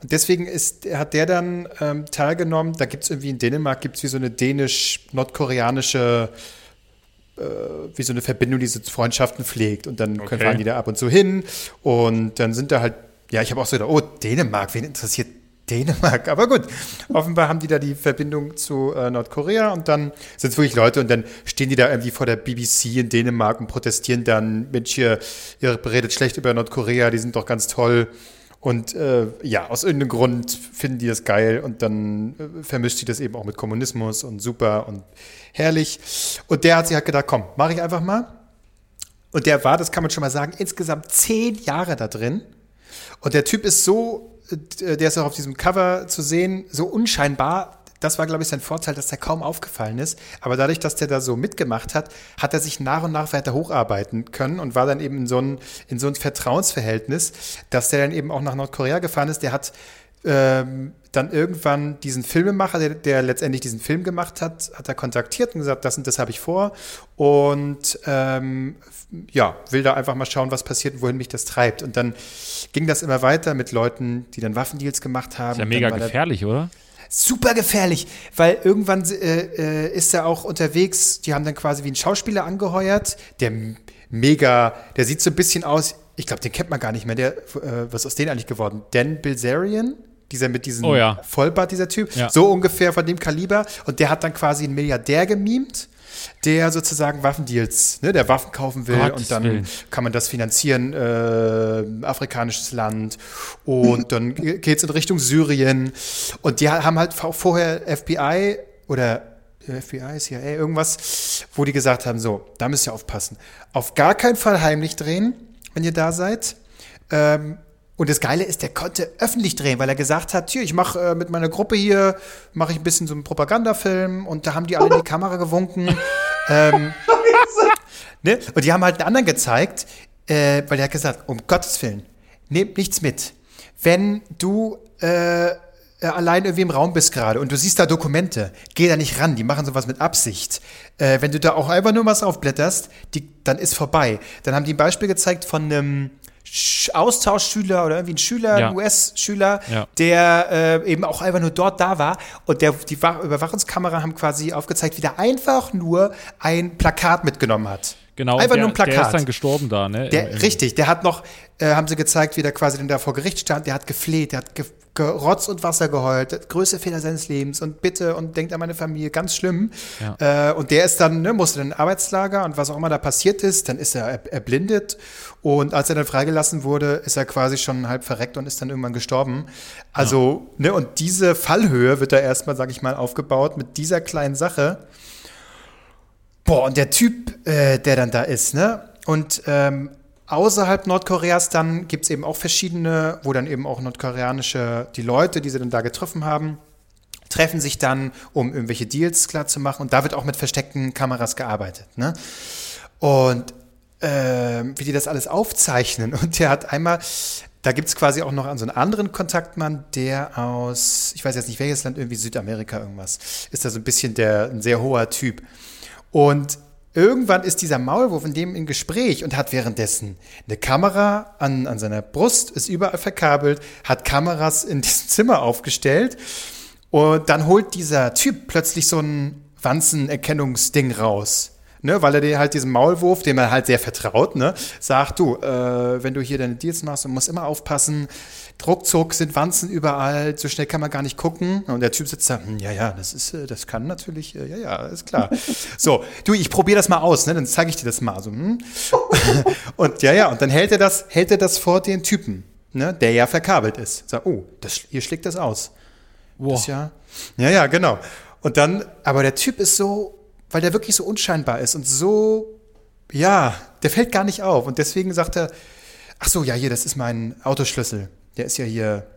Und deswegen ist, hat der dann ähm, teilgenommen. Da gibt es irgendwie in Dänemark gibt's wie so eine dänisch-nordkoreanische äh, wie so eine Verbindung, die so Freundschaften pflegt. Und dann Okay. fahren die da ab und zu hin. Und dann sind da halt, ja, ich habe auch so gedacht, oh, Dänemark, wen interessiert Dänemark? Aber gut, offenbar haben die da die Verbindung zu äh, Nordkorea und dann sind es wirklich Leute und dann stehen die da irgendwie vor der BBC in Dänemark und protestieren dann, Mensch, hier, ihr redet schlecht über Nordkorea, die sind doch ganz toll. Und äh, ja, aus irgendeinem Grund finden die das geil und dann äh, vermischt die das eben auch mit Kommunismus und super und herrlich. Und der hat sich halt gedacht, komm, mache ich einfach mal. Und der war, das kann man schon mal sagen, insgesamt zehn Jahre da drin. Und der Typ ist so, äh, der ist auch auf diesem Cover zu sehen, so unscheinbar. Das war, glaube ich, sein Vorteil, dass der kaum aufgefallen ist. Aber dadurch, dass der da so mitgemacht hat, hat er sich nach und nach weiter hocharbeiten können und war dann eben in so ein, in so ein Vertrauensverhältnis, dass der dann eben auch nach Nordkorea gefahren ist. Der hat ähm, dann irgendwann diesen Filmemacher, der, der letztendlich diesen Film gemacht hat, hat er kontaktiert und gesagt, das und das habe ich vor. Und ähm, ja, will da einfach mal schauen, was passiert und wohin mich das treibt. Und dann ging das immer weiter mit Leuten, die dann Waffendeals gemacht haben. Ist ja mega gefährlich, oder? Super gefährlich, weil irgendwann äh, äh, ist er auch unterwegs, die haben dann quasi wie einen Schauspieler angeheuert, der mega, der sieht so ein bisschen aus, ich glaube, den kennt man gar nicht mehr, der, äh, was ist aus denen eigentlich geworden? Dan Bilzerian? Dieser mit diesem Oh ja. Vollbart, dieser Typ, Ja. so ungefähr von dem Kaliber. Und der hat dann quasi einen Milliardär gemimt, der sozusagen Waffendeals, ne, der Waffen kaufen will Gottes und dann Willen. kann man das finanzieren, äh, afrikanisches Land und dann geht's in Richtung Syrien und die haben halt vorher FBI oder äh, FBI, CIA, irgendwas, wo die gesagt haben, so, da müsst ihr aufpassen. Auf gar keinen Fall heimlich drehen, wenn ihr da seid. Ähm, und das Geile ist, der konnte öffentlich drehen, weil er gesagt hat, hier, ich mache äh, mit meiner Gruppe hier, mache ich ein bisschen so einen Propagandafilm und da haben die alle in die Kamera gewunken. ähm, ne? Und die haben halt einen anderen gezeigt, äh, weil der hat gesagt, um Gottes Willen, nehmt nichts mit. Wenn du äh, äh, allein irgendwie im Raum bist gerade und du siehst da Dokumente, geh da nicht ran, die machen sowas mit Absicht. Äh, wenn du da auch einfach nur was aufblätterst, die, dann ist vorbei. Dann haben die ein Beispiel gezeigt von einem Austauschschüler oder irgendwie ein Schüler, Ja. ein US-Schüler, Ja. der äh, eben auch einfach nur dort da war. Und der, die Wa- Überwachungskamera haben quasi aufgezeigt, wie der einfach nur ein Plakat mitgenommen hat. Genau. Einfach der, nur ein Plakat. Der ist dann gestorben da, ne? Der, Im- im- richtig, der hat noch, äh, haben sie gezeigt, wie der quasi dann da vor Gericht stand, der hat gefleht, der hat ge Gerotz und Wasser geheult, der größte Fehler seines Lebens und bitte und denkt an meine Familie, ganz schlimm. Äh, und der ist dann, ne, musste dann in ein Arbeitslager und was auch immer da passiert ist, dann ist er er- erblindet und als er dann freigelassen wurde, ist er quasi schon halb verreckt und ist dann irgendwann gestorben. Also, ne, und diese Fallhöhe wird da erstmal, sag ich mal, aufgebaut mit dieser kleinen Sache. Boah, und der Typ, äh, der dann da ist, ne? Und ähm, außerhalb Nordkoreas dann gibt es eben auch verschiedene, wo dann eben auch nordkoreanische, die Leute, die sie dann da getroffen haben, treffen sich dann, um irgendwelche Deals klar zu machen. Und da wird auch mit versteckten Kameras gearbeitet. Ne? Und ähm, wie die das alles aufzeichnen. Und der hat einmal, da gibt es quasi auch noch so einen anderen Kontaktmann, der aus, ich weiß jetzt nicht welches Land, irgendwie Südamerika irgendwas, ist da so ein bisschen der, ein sehr hoher Typ. Und irgendwann ist dieser Maulwurf in dem in Gespräch und hat währenddessen eine Kamera an, an seiner Brust, ist überall verkabelt, hat Kameras in diesem Zimmer aufgestellt. Und dann holt dieser Typ plötzlich so ein Wanzenerkennungsding raus. Ne, weil er dir halt diesem Maulwurf, dem er halt sehr vertraut, ne, sagt, du, äh, wenn du hier deine Deals machst, du musst immer aufpassen, Druckzuck sind Wanzen überall, so schnell kann man gar nicht gucken. Und der Typ sitzt da, hm, ja, ja, das ist, äh, das kann natürlich, äh, ja, ja, ist klar. so, du, ich probiere das mal aus, ne, dann zeige ich dir das mal. So, hm. und ja, ja, und dann hält er das, hält er das vor den Typen, ne, der ja verkabelt ist. Sagt, oh, das, hier schlägt das aus. Boah. Das ja, ja, ja, genau. Und dann, aber der Typ ist so, weil der wirklich so unscheinbar ist und so, ja, der fällt gar nicht auf. Und deswegen sagt er, ach so, ja, hier, das ist mein Autoschlüssel. Der ist ja hier,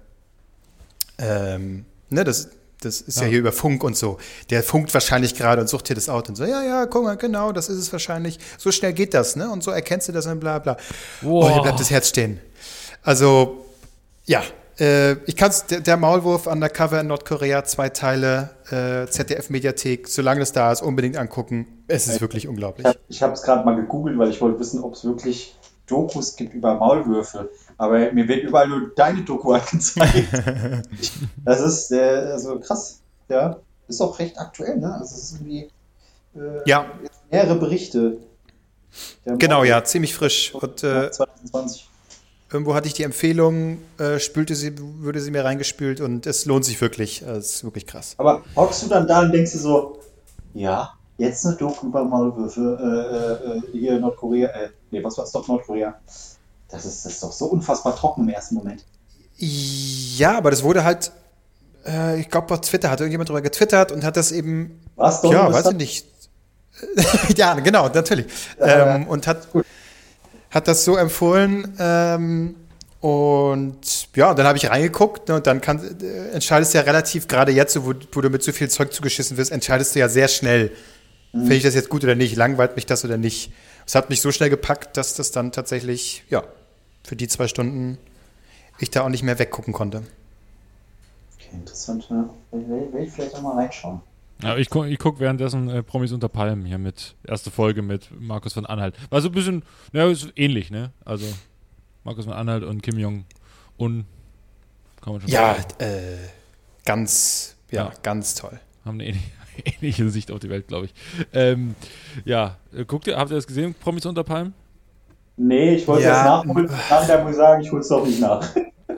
ähm, ne, das, das ist ja. Ja. hier über Funk und so. Der funkt wahrscheinlich gerade und sucht hier das Auto und so, ja, ja, guck mal, genau, das ist es wahrscheinlich. So schnell geht das, ne? Und so erkennst du das und bla bla. Oh, hier Wow. bleibt das Herz stehen. Also, ja, Äh, ich kann's, der, der Maulwurf Undercover in Nordkorea, zwei Teile, äh, ZDF-Mediathek, solange es da ist, unbedingt angucken. Es ist wirklich unglaublich. Ich habe es gerade mal gegoogelt, weil ich wollte wissen, ob es wirklich Dokus gibt über Maulwürfe. Aber mir wird überall nur deine Doku angezeigt. das ist äh, also krass. Ja, ist auch recht aktuell, ne? Also es ist irgendwie äh, Ja, mehrere Berichte. Genau, ja, ziemlich frisch. Und äh, 2020. irgendwo hatte ich die Empfehlung, äh, spülte sie, würde sie mir reingespült und es lohnt sich wirklich. Es ist wirklich krass. Aber hockst du dann da und denkst dir so, ja, jetzt eine Doku über Maulwürfe, äh, äh, äh, hier Nordkorea, äh, nee, was war es doch Nordkorea? Das ist, das ist doch so unfassbar trocken im ersten Moment. Ja, aber das wurde halt, äh, ich glaube, auf Twitter hat irgendjemand drüber getwittert und hat das eben Was doch? ja, weiß ich nicht. ja, genau, natürlich. Ähm, und hat, gut. Hat das so empfohlen. Ähm, und ja, dann habe ich reingeguckt ne, und dann kann, äh, entscheidest du ja relativ, gerade jetzt, wo, wo du mit so viel Zeug zugeschissen wirst, entscheidest du ja sehr schnell, Mhm. finde ich das jetzt gut oder nicht, langweilt mich das oder nicht. Es hat mich so schnell gepackt, dass das dann tatsächlich, ja, für die zwei Stunden ich da auch nicht mehr weggucken konnte. Okay, interessant, ja. Will, will, will ich vielleicht auch mal reinschauen. Ja, ich gucke ich guck währenddessen äh, Promis unter Palmen hier mit erste Folge mit Markus von Anhalt. War so ein bisschen, ja, ist ähnlich, ne? Also Markus von Anhalt und Kim Jong Un. Kann man schon Ja, sagen. äh, ganz, ja, Ja. ganz toll. Haben eine ähnliche, ähnliche Sicht auf die Welt, glaube ich. Ähm, ja, äh, guckt ihr, habt ihr das gesehen, Promis unter Palmen? Nee, ich wollte Ja, das nachholen. Nachher muss ich sagen, ich hole es doch nicht nach.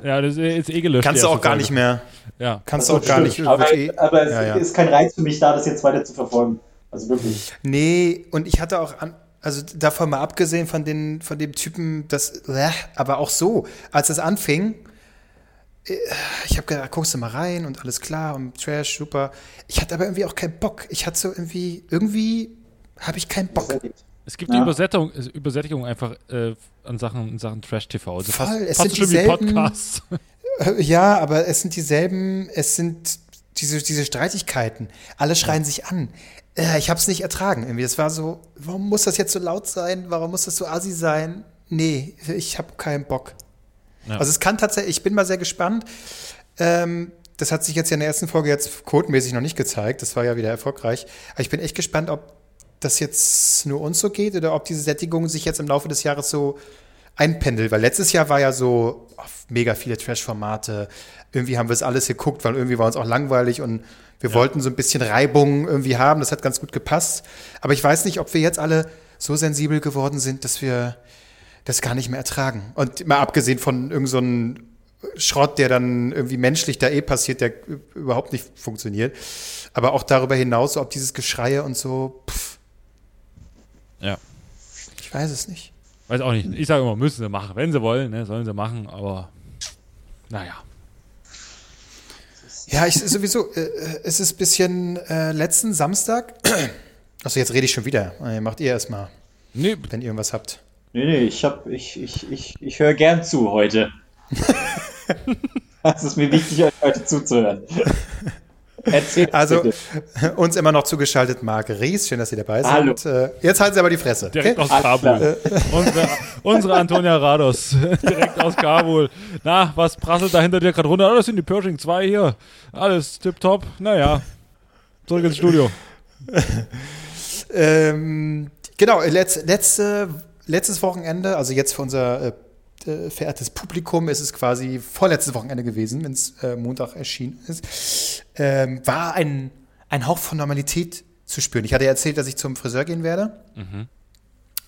Ja, das ist eh gelöscht. Kannst du auch gar nicht mehr. Ja. Kannst du auch gar nicht. Aber, aber es ja, ja. ist kein Reiz für mich da, das jetzt weiter zu verfolgen. Also wirklich. Nee, und ich hatte auch an, also davon mal abgesehen von, den, von dem Typen, das, äh, aber auch so, als es anfing, äh, ich habe gedacht, guckst du mal rein und alles klar und Trash, super. Ich hatte aber irgendwie auch keinen Bock. Ich hatte so irgendwie, irgendwie habe ich keinen Bock. Es gibt Ja. die Übersättigung, Übersättigung einfach äh, an Sachen, in Sachen Trash-TV. Also Voll, fast, es fast sind dieselben- Podcasts. Äh, Ja, aber es sind dieselben, es sind diese, diese Streitigkeiten. Alle schreien sich an. Äh, ich habe es nicht ertragen irgendwie. Es war so, warum muss das jetzt so laut sein? Warum muss das so assi sein? Nee, ich habe keinen Bock. Ja. Also es kann tatsächlich, ich bin mal sehr gespannt. Ähm, das hat sich jetzt ja in der ersten Folge jetzt codemäßig noch nicht gezeigt. Das war ja wieder erfolgreich. Aber ich bin echt gespannt, ob das jetzt nur uns so geht oder ob diese Sättigung sich jetzt im Laufe des Jahres so einpendelt. Weil letztes Jahr war ja so oh, mega viele Trash-Formate. Irgendwie haben wir es alles geguckt, weil irgendwie war uns auch langweilig und wir wollten so ein bisschen Reibung irgendwie haben. Das hat ganz gut gepasst. Aber ich weiß nicht, ob wir jetzt alle so sensibel geworden sind, dass wir das gar nicht mehr ertragen. Und mal abgesehen von irgendeinem so einem Schrott, der dann irgendwie menschlich da eh passiert, der überhaupt nicht funktioniert. Aber auch darüber hinaus, so ob dieses Geschreie und so, pff, Ja. ich weiß es nicht. Weiß auch nicht. Ich sage immer, müssen sie machen. Wenn sie wollen, ne, sollen sie machen, aber naja. Ja, ich sowieso, äh, äh, es ist ein bisschen äh, letzten Samstag. Achso, jetzt rede ich schon wieder. Äh, macht ihr erstmal, Nee, wenn ihr irgendwas habt. Nee, nee, ich hab, ich, ich, ich, ich höre gern zu heute. Es ist mir wichtig, euch heute zuzuhören. Erzähl Also, bitte. uns immer noch zugeschaltet Marc Ries. Schön, dass ihr dabei Hallo. seid. Äh, jetzt halten Sie aber die Fresse. direkt Okay? aus Kabul. klar. Unsere, unsere Antonia Rados, direkt aus Kabul. Na, was prasselt da hinter dir gerade runter? Ah, das sind die Pershing 2 hier. Alles tipptopp. Naja, zurück ins Studio. Ähm, genau, letz, letzte, letztes Wochenende, also jetzt für unser äh, verehrtes Publikum, ist es quasi vorletztes Wochenende gewesen, wenn es äh, Montag erschienen ist, ähm, war ein, ein Hauch von Normalität zu spüren. Ich hatte ja erzählt, dass ich zum Friseur gehen werde.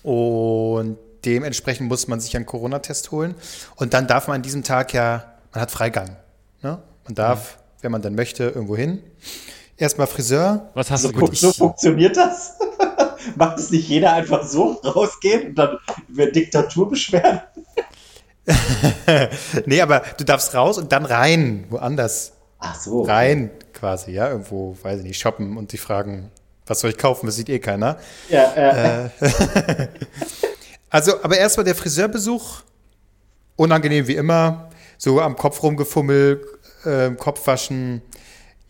Und dementsprechend muss man sich einen Corona-Test holen. Und dann darf man an diesem Tag ja, man hat Freigang. Ne? Man darf, wenn man dann möchte, irgendwo hin. Erstmal Friseur. Was hast So, du gut? so funktioniert das? Macht es nicht jeder einfach so rausgehen und dann über Diktatur beschweren? nee, aber du darfst raus und dann rein, woanders. Ach so. Rein quasi, ja, irgendwo, weiß ich nicht, shoppen und die fragen, was soll ich kaufen, das sieht eh keiner. Ja, äh, Also, aber erstmal der Friseurbesuch, unangenehm wie immer, so am Kopf rumgefummelt, äh, Kopf waschen,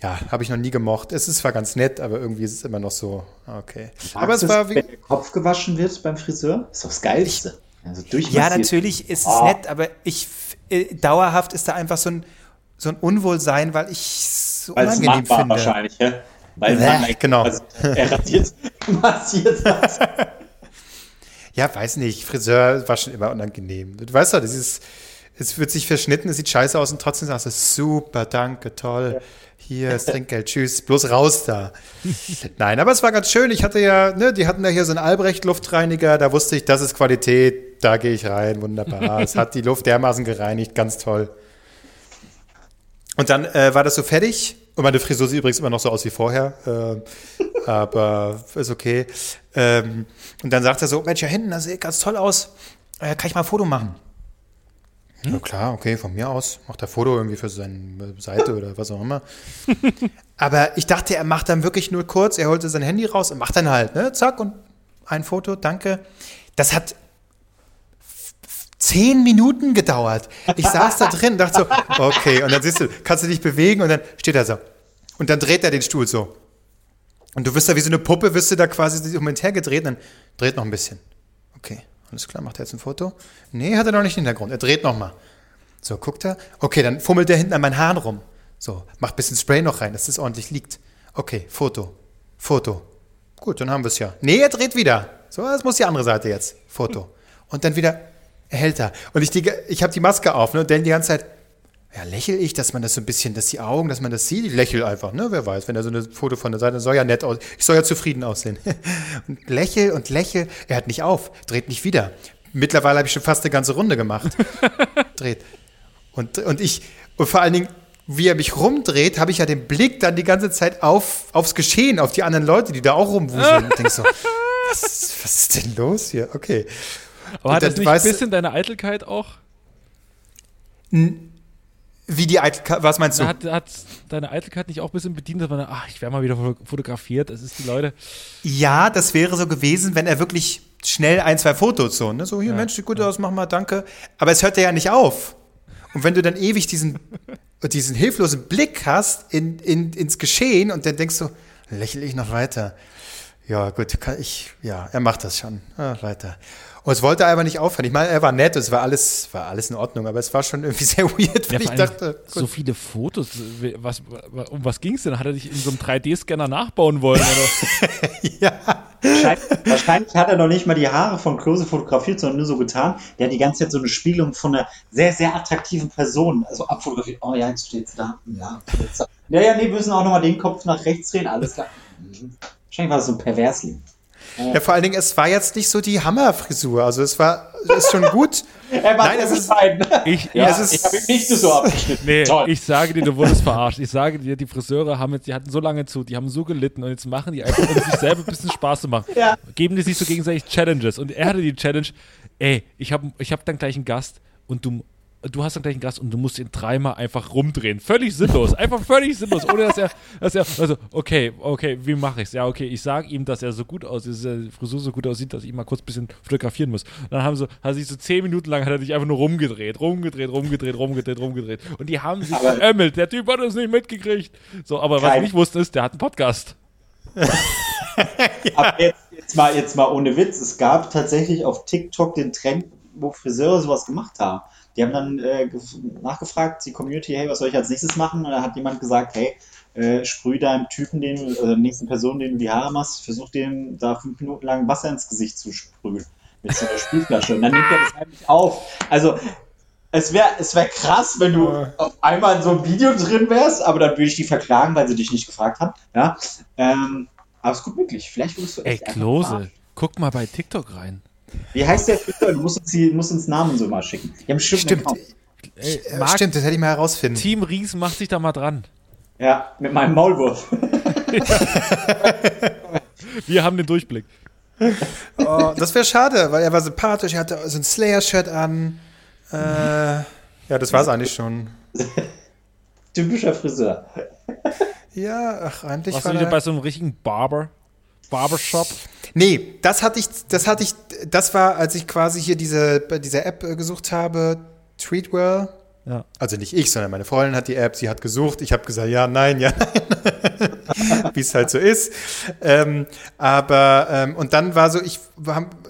ja, habe ich noch nie gemocht. Es ist zwar ganz nett, aber irgendwie ist es immer noch so, okay. aber es magst war wie, wenn der Kopf gewaschen wird beim Friseur? Ist doch das Geilste. Also Ja, natürlich ist es Ah. nett, aber ich, äh, dauerhaft ist da einfach so ein, so ein Unwohlsein, weil ich so Weil es unangenehm machbar finde. wahrscheinlich, ja? Weil Bäh, man genau. also, er rasiert, massiert hat. Ja, weiß nicht. Friseur war schon immer unangenehm. Du weißt doch, das ist, es wird sich verschnitten, es sieht scheiße aus und trotzdem sagst du, super, danke, toll. Hier ist Trinkgeld, tschüss, bloß raus da. Nein, aber es war ganz schön. Ich hatte ja, ne, die hatten ja hier so einen Albrecht-Luftreiniger, da wusste ich, das ist Qualität, da gehe ich rein, wunderbar. es hat die Luft dermaßen gereinigt, ganz toll. Und dann äh, war das so fertig. Und meine Frisur sieht übrigens immer noch so aus wie vorher. Äh, aber ist okay. Ähm, und dann sagt er so, Mensch, hier hinten, das sieht ganz toll aus. Äh, kann ich mal ein Foto machen? Ja klar, okay, von mir aus. Macht er Foto irgendwie für seine Seite oder was auch immer. Aber ich dachte, er macht dann wirklich nur kurz, er holte sein Handy raus und macht dann halt, ne, zack, und ein Foto, danke. Das hat zehn Minuten gedauert. Ich saß da drin und dachte so, okay, und dann siehst du, kannst du dich bewegen und dann steht er so. Und dann dreht er den Stuhl so. Und du wirst da wie so eine Puppe, wirst du da quasi um und her gedreht und dann dreht noch ein bisschen. Okay, alles klar, macht er jetzt ein Foto? Nee, hat er noch nicht den Hintergrund. Er dreht noch mal. So, guckt er. Okay, dann fummelt er hinten an meinen Haaren rum. So, macht ein bisschen Spray noch rein, dass das ordentlich liegt. Okay, Foto. Foto. Gut, dann haben wir es ja. Nee, er dreht wieder. So, das muss die andere Seite jetzt. Foto. Und dann wieder erhält er. Und ich, ich habe die Maske auf ne, und denke die ganze Zeit, ja, lächel ich, dass man das so ein bisschen, dass die Augen, dass man das sieht. Ich lächel einfach, ne? Wer weiß, wenn er so ein Foto von der Seite, soll ja nett aus. Ich soll ja zufrieden aussehen. und lächel und lächel. Er hört nicht auf, dreht nicht wieder. Mittlerweile habe ich schon fast eine ganze Runde gemacht. dreht. Und, und ich, und vor allen Dingen, wie er mich rumdreht, habe ich ja den Blick dann die ganze Zeit auf, aufs Geschehen, auf die anderen Leute, die da auch rumwuseln. und denk so, was, was ist denn los hier? Okay. Aber Und hat das nicht ein bisschen deine Eitelkeit auch? Wie die Eitelkeit, was meinst du? Hat, hat deine Eitelkeit nicht auch ein bisschen bedient, dass man, ach, ich werde mal wieder foto- fotografiert, das ist die Leute. Ja, das wäre so gewesen, wenn er wirklich schnell ein, zwei Fotos so, ne? So, hier, Mensch, sieht gut aus, mach mal, danke. Aber es hört ja nicht auf. Und wenn du dann ewig diesen, diesen hilflosen Blick hast in, in, ins Geschehen und dann denkst du, lächle ich noch weiter. Ja, gut, kann ich, ja, er macht das schon. Ah, weiter. Und es wollte aber nicht aufhören. Ich meine, er war nett, es war alles, war alles in Ordnung, aber es war schon irgendwie sehr weird, weil Ja, ich dachte, so gut, viele Fotos. Was, um was ging es denn? Hat er dich in so einem 3D-Scanner nachbauen wollen? Oder? ja. Wahrscheinlich, wahrscheinlich hat er noch nicht mal die Haare von Klose fotografiert, sondern nur so getan. Der hat die ganze Zeit so eine Spiegelung von einer sehr, sehr attraktiven Person. Also abfotografiert. Oh ja, jetzt steht's da. Ja, ja, ja, nee, wir müssen auch nochmal den Kopf nach rechts drehen. Alles klar. Mhm. Wahrscheinlich war das so ein Perversling. Ja, vor allen Dingen, es war jetzt nicht so die Hammerfrisur. Also es war, es ist schon gut. Er war Nein, es ist- fein. Ich, Ja, es ist- ich habe ihn nicht so abgeschnitten. Nee, Toll. ich sage dir, du wurdest verarscht. Ich sage dir, die Friseure haben jetzt, die hatten so lange zu, die haben so gelitten und jetzt machen die einfach, um sich selber ein bisschen Spaß zu machen. Ja. Geben die sich so gegenseitig Challenges. Und er hatte die Challenge, ey, ich habe ich hab dann gleich einen Gast und du, du hast dann gleich einen Gast und du musst ihn dreimal einfach rumdrehen. Völlig sinnlos. Einfach völlig sinnlos. Ohne dass er, dass er, also, okay, okay, wie mache ich's? Ja, okay, ich sage ihm, dass er so gut aussieht, dass seine Frisur so gut aussieht, dass ich ihn mal kurz ein bisschen fotografieren muss. Und dann haben sie, hat sich so zehn Minuten lang hat er dich einfach nur rumgedreht, rumgedreht, rumgedreht, rumgedreht, rumgedreht. Und die haben sich Aber- verämmelt. Der Typ hat es nicht mitgekriegt. So, aber was sie nicht wussten ist, der hat einen Podcast. Aber jetzt, jetzt, mal, jetzt mal ohne Witz, es gab tatsächlich auf TikTok den Trend, wo Friseure sowas gemacht haben. Die haben dann äh, gef- nachgefragt, die Community, hey, was soll ich als nächstes machen? Und da hat jemand gesagt, hey, äh, sprüh deinem Typen, den, du- äh, nächsten Person, den du die Haare machst, versuch dem da fünf Minuten lang Wasser ins Gesicht zu sprühen. Mit so einer Spülflasche. Und dann nimmt er das heimlich auf. Also, es wäre es wär krass, wenn du auf einmal in so einem Video drin wärst, aber dann würde ich die verklagen, weil sie dich nicht gefragt haben. Ja. Ähm, aber es ist gut möglich. Vielleicht wurdest du Ey, echt einfach Klose, guck mal bei TikTok rein. Wie heißt der Friseur? Du musst uns, die, musst uns Namen so mal schicken. Die haben Stimmt. Ey, Ja, Marc, Stimmt, das hätte ich mal herausfinden. Team Ries macht sich da mal dran. Ja, mit meinem Maulwurf. Wir haben den Durchblick. Oh, das wäre schade, weil er war sympathisch, er hatte so ein Slayer-Shirt an. Äh, ja, das war es eigentlich schon. Typischer Friseur. Ja, ach, eigentlich Warst du war wieder er, bei so einem richtigen Barber? Barbershop? Nee, das hatte ich, das hatte ich, das war, als ich quasi hier diese, bei dieser App äh, gesucht habe, Treatwell. Ja. Also nicht ich, sondern meine Freundin hat die App, sie hat gesucht, ich habe gesagt, ja, nein, ja, nein. Wie es halt so ist. Ähm, aber, ähm, und dann war so, ich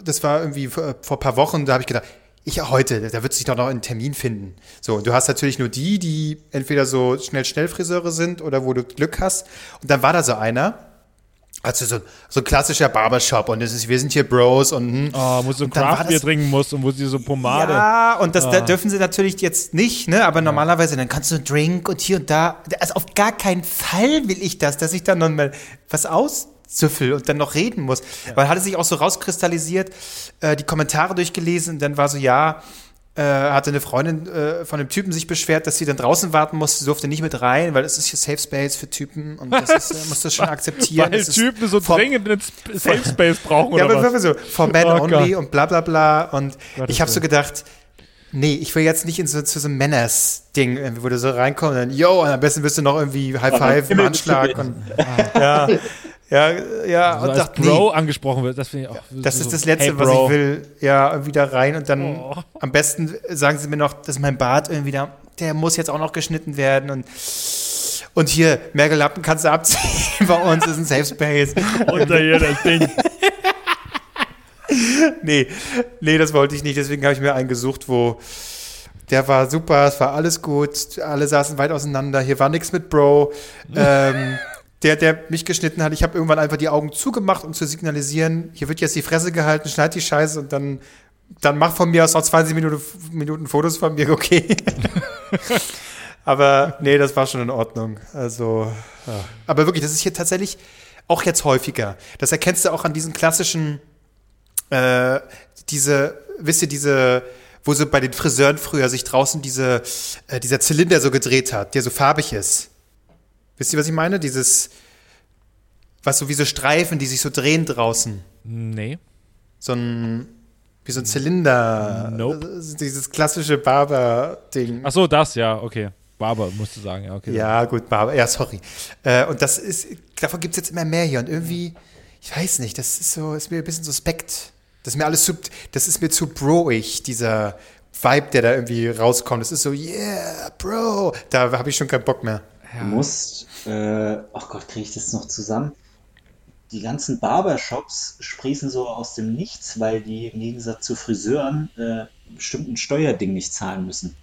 das war irgendwie vor, vor ein paar Wochen, da habe ich gedacht, Ich heute, da wird sich doch noch einen Termin finden. So, und du hast natürlich nur die, die entweder so schnell schnell Friseure sind oder wo du Glück hast. Und dann war da so einer, also so, so ein klassischer Barbershop und das ist, wir sind hier Bros und, hm. Oh, wo war Craftbier trinken musst und wo sie so Pomade. Ja, und das da dürfen sie natürlich jetzt nicht, ne? Aber normalerweise, dann kannst du einen Drink und hier und da. Also auf gar keinen Fall will ich das, dass ich dann noch mal was auszüffel und dann noch reden muss. Weil hatte sich auch so rauskristallisiert, äh, die Kommentare durchgelesen und dann war so, ja, äh, hatte eine Freundin äh, von dem Typen sich beschwert, dass sie dann draußen warten musste, sie durfte nicht mit rein, weil es ist hier Safe Space für Typen und das ist, äh, musst du schon akzeptieren. Weil Typen so vom- dringend einen Safe Space brauchen ja, oder aber was? so, for men Oh only Gott. und bla bla bla. Und Gottes ich habe so gedacht, nee, ich will jetzt nicht in so, zu so einem Männers-Ding, irgendwie, wo du so reinkommst und dann, yo, und am besten wirst du noch irgendwie High Five im Anschlag. Und, ja, ja, ja, so und dachte, Bro nee, angesprochen wird, das finde ich auch. das so, ist das Letzte, hey, was ich will. Ja, da rein und dann Oh. am besten sagen sie mir noch, dass mein Bart irgendwie da, der muss jetzt auch noch geschnitten werden und und hier, Mergelappen kannst du abziehen. Bei uns ist ein Safe Space. Unter hier das Ding. Nee, nee, das wollte ich nicht. Deswegen habe ich mir einen gesucht, wo der war super, es war alles gut, alle saßen weit auseinander, hier war nichts mit Bro. ähm, der, der mich geschnitten hat, ich habe irgendwann einfach die Augen zugemacht, um zu signalisieren, hier wird jetzt die Fresse gehalten, schneid die Scheiße und dann, dann mach von mir aus noch 20 Minuten, Minuten Fotos von mir, okay. Aber nee, das war schon in Ordnung. Also, ja. aber wirklich, das ist hier tatsächlich auch jetzt häufiger. Das erkennst du auch an diesen klassischen äh, diese, wisst ihr, diese, wo so bei den Friseuren früher sich draußen diese, äh, dieser Zylinder so gedreht hat, der so farbig ist. Wisst ihr, was ich meine? Dieses, was so wie so Streifen, die sich so drehen draußen. Nee. So ein, wie so ein Zylinder. Nope. Ist Dieses klassische Barber-Ding. Ach so, das, ja, okay. Barber, musst du sagen, ja, okay. Ja, gut, Barber. Ja, sorry. Äh, und das ist, davon gibt es jetzt immer mehr hier. Und irgendwie, ich weiß nicht, das ist so, ist mir ein bisschen suspekt. Das ist mir alles zu, das ist mir zu broig, dieser Vibe, der da irgendwie rauskommt. Das ist so, yeah, Bro. Da habe ich schon keinen Bock mehr. Du musst, äh, oh Gott, kriege ich das noch zusammen? Die ganzen Barbershops sprießen so aus dem Nichts, weil die im Gegensatz zu Friseuren äh, bestimmt ein Steuerding nicht zahlen müssen.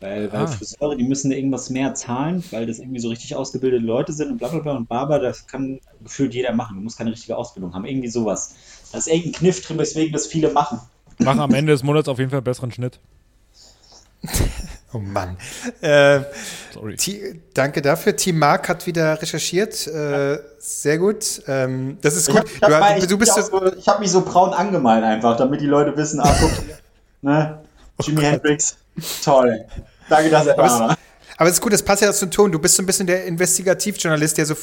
Weil, weil Ah. Friseure, die müssen da irgendwas mehr zahlen, weil das irgendwie so richtig ausgebildete Leute sind und bla bla bla. Und Barber, das kann gefühlt jeder machen. Du musst keine richtige Ausbildung haben. Irgendwie sowas. Da ist irgendein Kniff drin, weswegen das viele machen. Mach am Ende des Monats auf jeden Fall einen besseren Schnitt. Oh Mann. Äh, Sorry. T danke dafür. Team Mark hat wieder recherchiert. Äh, sehr gut. Ähm, das ist Ich gut. habe ich hab du, mal- ich du bist hab so, mich so, ich hab mich so braun angemalt einfach, damit die Leute wissen, ah, guck, ne? Jimi Hendrix, toll. Danke, dass er Aber da war. Aber es ist gut, das passt ja zum Ton. Du bist so ein bisschen der Investigativjournalist, der so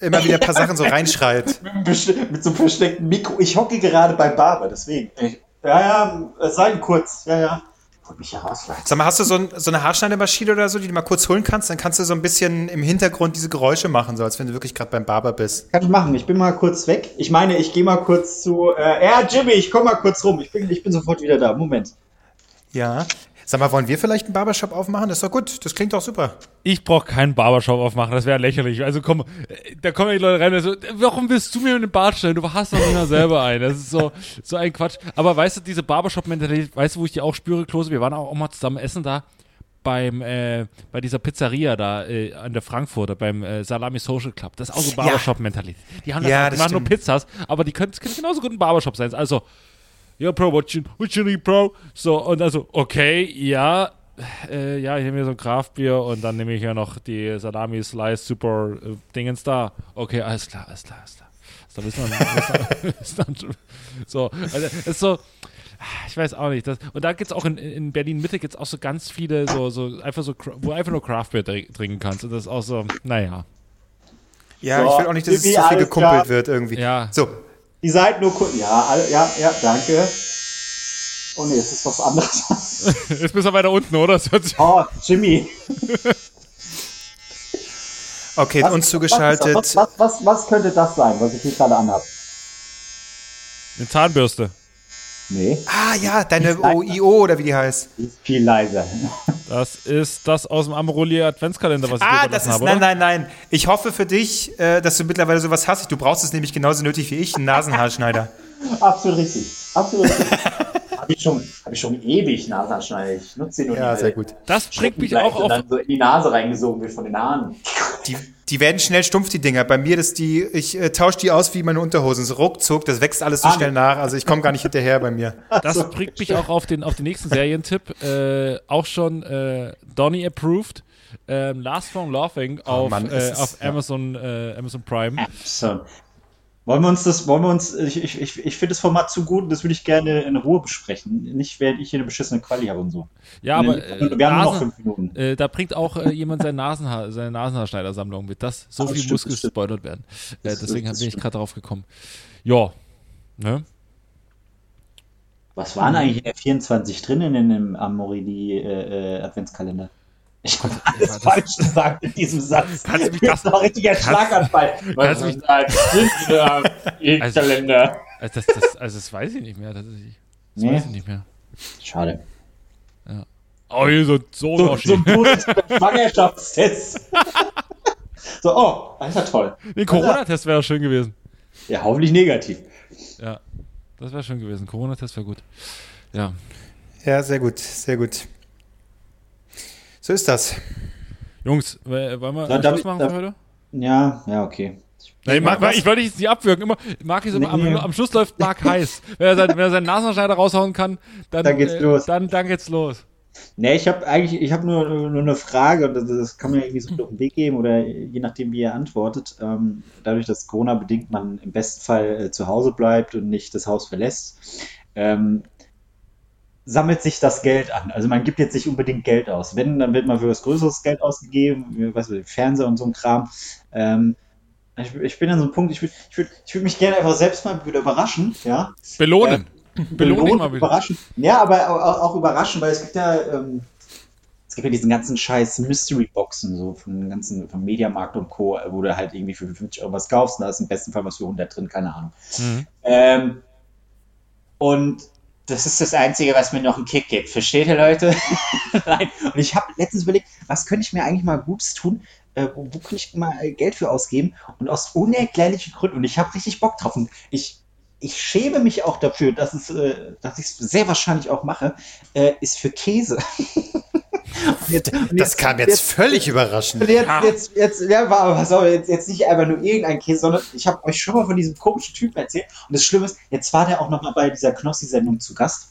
immer wieder ein paar Sachen so reinschreit. Mit, mit so einem versteckten Mikro. Ich hocke gerade beim Barber, deswegen. Ich, ja, ja, es sei denn kurz. Ja, ja. Wollte mich herausleiten. Sag mal, hast du so, ein, so eine Haarschneidemaschine oder so, die du mal kurz holen kannst? Dann kannst du so ein bisschen im Hintergrund diese Geräusche machen, so als wenn du wirklich gerade beim Barber bist. Kann ich machen. Ich bin mal kurz weg. Ich meine, ich gehe mal kurz zu. Äh, ja, Jimmy, ich komme mal kurz rum. Ich bin, ich bin sofort wieder da. Moment. Ja. Sag mal, wollen wir vielleicht einen Barbershop aufmachen? Das ist doch gut. Das klingt doch super. Ich brauche keinen Barbershop aufmachen, das wäre lächerlich. Also komm, da kommen die Leute rein und so, warum willst du mir einen Bart stellen? Du hast doch nicht mal selber einen. Das ist so, so ein Quatsch. Aber weißt du, diese Barbershop-Mentalität, weißt du, wo ich die auch spüre, Klose? Wir waren auch, auch mal zusammen essen da beim, äh, bei dieser Pizzeria da äh, an der Frankfurter, beim äh, Salami Social Club. Das ist auch so Barbershop-Mentalität. Die haben das, Ja, die das machen nur. Pizzas, aber die können, kann genauso gut ein Barbershop sein. Also, ja, Bro, what you, what you need, Bro? So, und also, okay, ja, äh, ja, ich nehme hier so ein Kraftbier und dann nehme ich hier noch die Salami Slice Super äh, Dingens da. Okay, alles klar, alles klar, alles klar. Da wissen wir, wissen so, also, es ist so, ich weiß auch nicht. Das, und da gibt es auch in, in Berlin-Mitte gibt es auch so ganz viele, so, so einfach so, wo du einfach nur Craftbier trin- trinken kannst. Und das ist auch so, naja. Ja, So, ich will auch nicht, dass es zu viel gekumpelt klar. wird irgendwie. Ja. So, Die seid nur kurz. Ja, ja, ja, danke. Oh nee, es ist was anderes. Jetzt bist du weiter unten, oder? Oh, Jimmy. okay, uns zugeschaltet. Was, was, was, was könnte das sein, was ich hier gerade anhab? Eine Zahnbürste. Nee, Ah ja, deine. OIO oder wie die heißt. die ist viel leiser. Das ist das aus dem Amaroli Adventskalender, was ich Ah, überlassen das ist, habe, nein, nein, nein. Ich hoffe für dich, äh, dass du mittlerweile sowas hast. Du brauchst es nämlich genauso nötig wie ich, einen Nasenhaarschneider. Absolut richtig. Absolut richtig. habe ich, schon- hab ich schon ewig Nasenschneider. Ich nutze den nur Ja, sehr gut. Das bringt mich auch und auf. dann so in die Nase reingesogen wird von den Haaren. Die, die werden schnell stumpf, die Dinger. Bei mir, das die, ich äh, tausche die aus wie meine Unterhosen. So ruckzuck, das wächst alles so Ah, schnell nach. Also ich komme gar nicht hinterher bei mir. Das bringt mich auch auf den, auf den nächsten Serientipp. Äh, auch schon äh, Donny approved. Ähm, Last From Laughing auf, Oh Mann, es äh, ist- auf Amazon, äh, Amazon Prime. So. Wollen wir uns das, wollen wir uns, ich, ich, ich, ich finde das Format zu gut und das würde ich gerne in Ruhe besprechen. Nicht, während ich hier eine beschissene Quali habe und so. Ja, aber äh, wir haben nur noch Nasen, fünf Minuten. äh, da bringt auch äh, jemand sein Nasenhaar, seine Nasenhaarschneidersammlung mit. Das, so Ah, viel stimmt, muss das gespoilert werden. Äh, Das- deswegen das bin ich gerade drauf gekommen. Ja. Ne? Was waren eigentlich in der 24 drin in dem Amorelli äh, äh, Adventskalender? Ich habe alles das- falsch gesagt in diesem Satz. Kannst du mich das das- war ein richtiger Schlaganfall. kannst du mich- mich Also- Kalender? Also das, das, also das weiß ich nicht mehr. tatsächlich. Das Nee. weiß ich nicht mehr. Schade. Oh, hier so, so, So, so ein gutes Schwangerschaftstest. so, oh, das ist ja toll. Den Corona-Test wäre schön gewesen. Ja, hoffentlich negativ. Ja, das wäre schön gewesen. Corona-Test wäre gut. Ja. Ja, sehr gut, sehr gut. So ist das. Jungs, wollen wir So, ich- machen für heute? Ja, ja, okay. Nein, Marc, was? ich wollte nicht abwürgen. Immer, Marc ist immer, Nee. am, am Schluss läuft Marc heiß. Wenn er, sein, wenn er seinen Nasenschneider raushauen kann, dann, Dann geht's äh, los. Dann, dann geht's los. Nee, ich habe eigentlich, ich habe nur, nur eine Frage und das, das kann man irgendwie so auf den Weg geben oder je nachdem, wie ihr antwortet. Ähm, dadurch, dass Corona-bedingt man im besten Fall äh, zu Hause bleibt und nicht das Haus verlässt, ähm, sammelt sich das Geld an. Also man gibt jetzt nicht unbedingt Geld aus. Wenn, dann wird mal für was Größeres Geld ausgegeben, was weiß ich, Fernseher und so ein Kram. Ähm, ich, ich bin an so einem Punkt, ich würde ich würd, ich würd mich gerne einfach selbst mal wieder überraschen, ja. Belohnen. Belohn dich Belohnen, mal wieder. überraschen. Ja, aber auch, auch überraschen, weil es gibt ja, ähm, es gibt ja diesen ganzen Scheiß Mystery-Boxen, so vom ganzen, vom Mediamarkt und Co., wo du halt irgendwie für 50 Euro was kaufst und da ist im besten Fall was für 100 drin, keine Ahnung. Mhm. Ähm, und das ist das Einzige, was mir noch einen Kick gibt. Versteht ihr, Leute? Nein. Und ich habe letztens überlegt, was könnte ich mir eigentlich mal Gutes tun? Äh, wo, wo könnte ich mal äh, Geld für ausgeben? Und aus unerklärlichen Gründen, und ich habe richtig Bock drauf, und ich, ich schäme mich auch dafür, dass, äh, dass ich es sehr wahrscheinlich auch mache, äh, ist für Käse. Jetzt- Das kam jetzt völlig überraschend. jetzt, jetzt, jetzt, ja, war auf, jetzt, jetzt nicht einfach nur irgendein Käse, sondern ich habe euch schon mal von diesem komischen Typen erzählt. Und das Schlimme ist, jetzt war der auch noch mal bei dieser Knossi-Sendung zu Gast.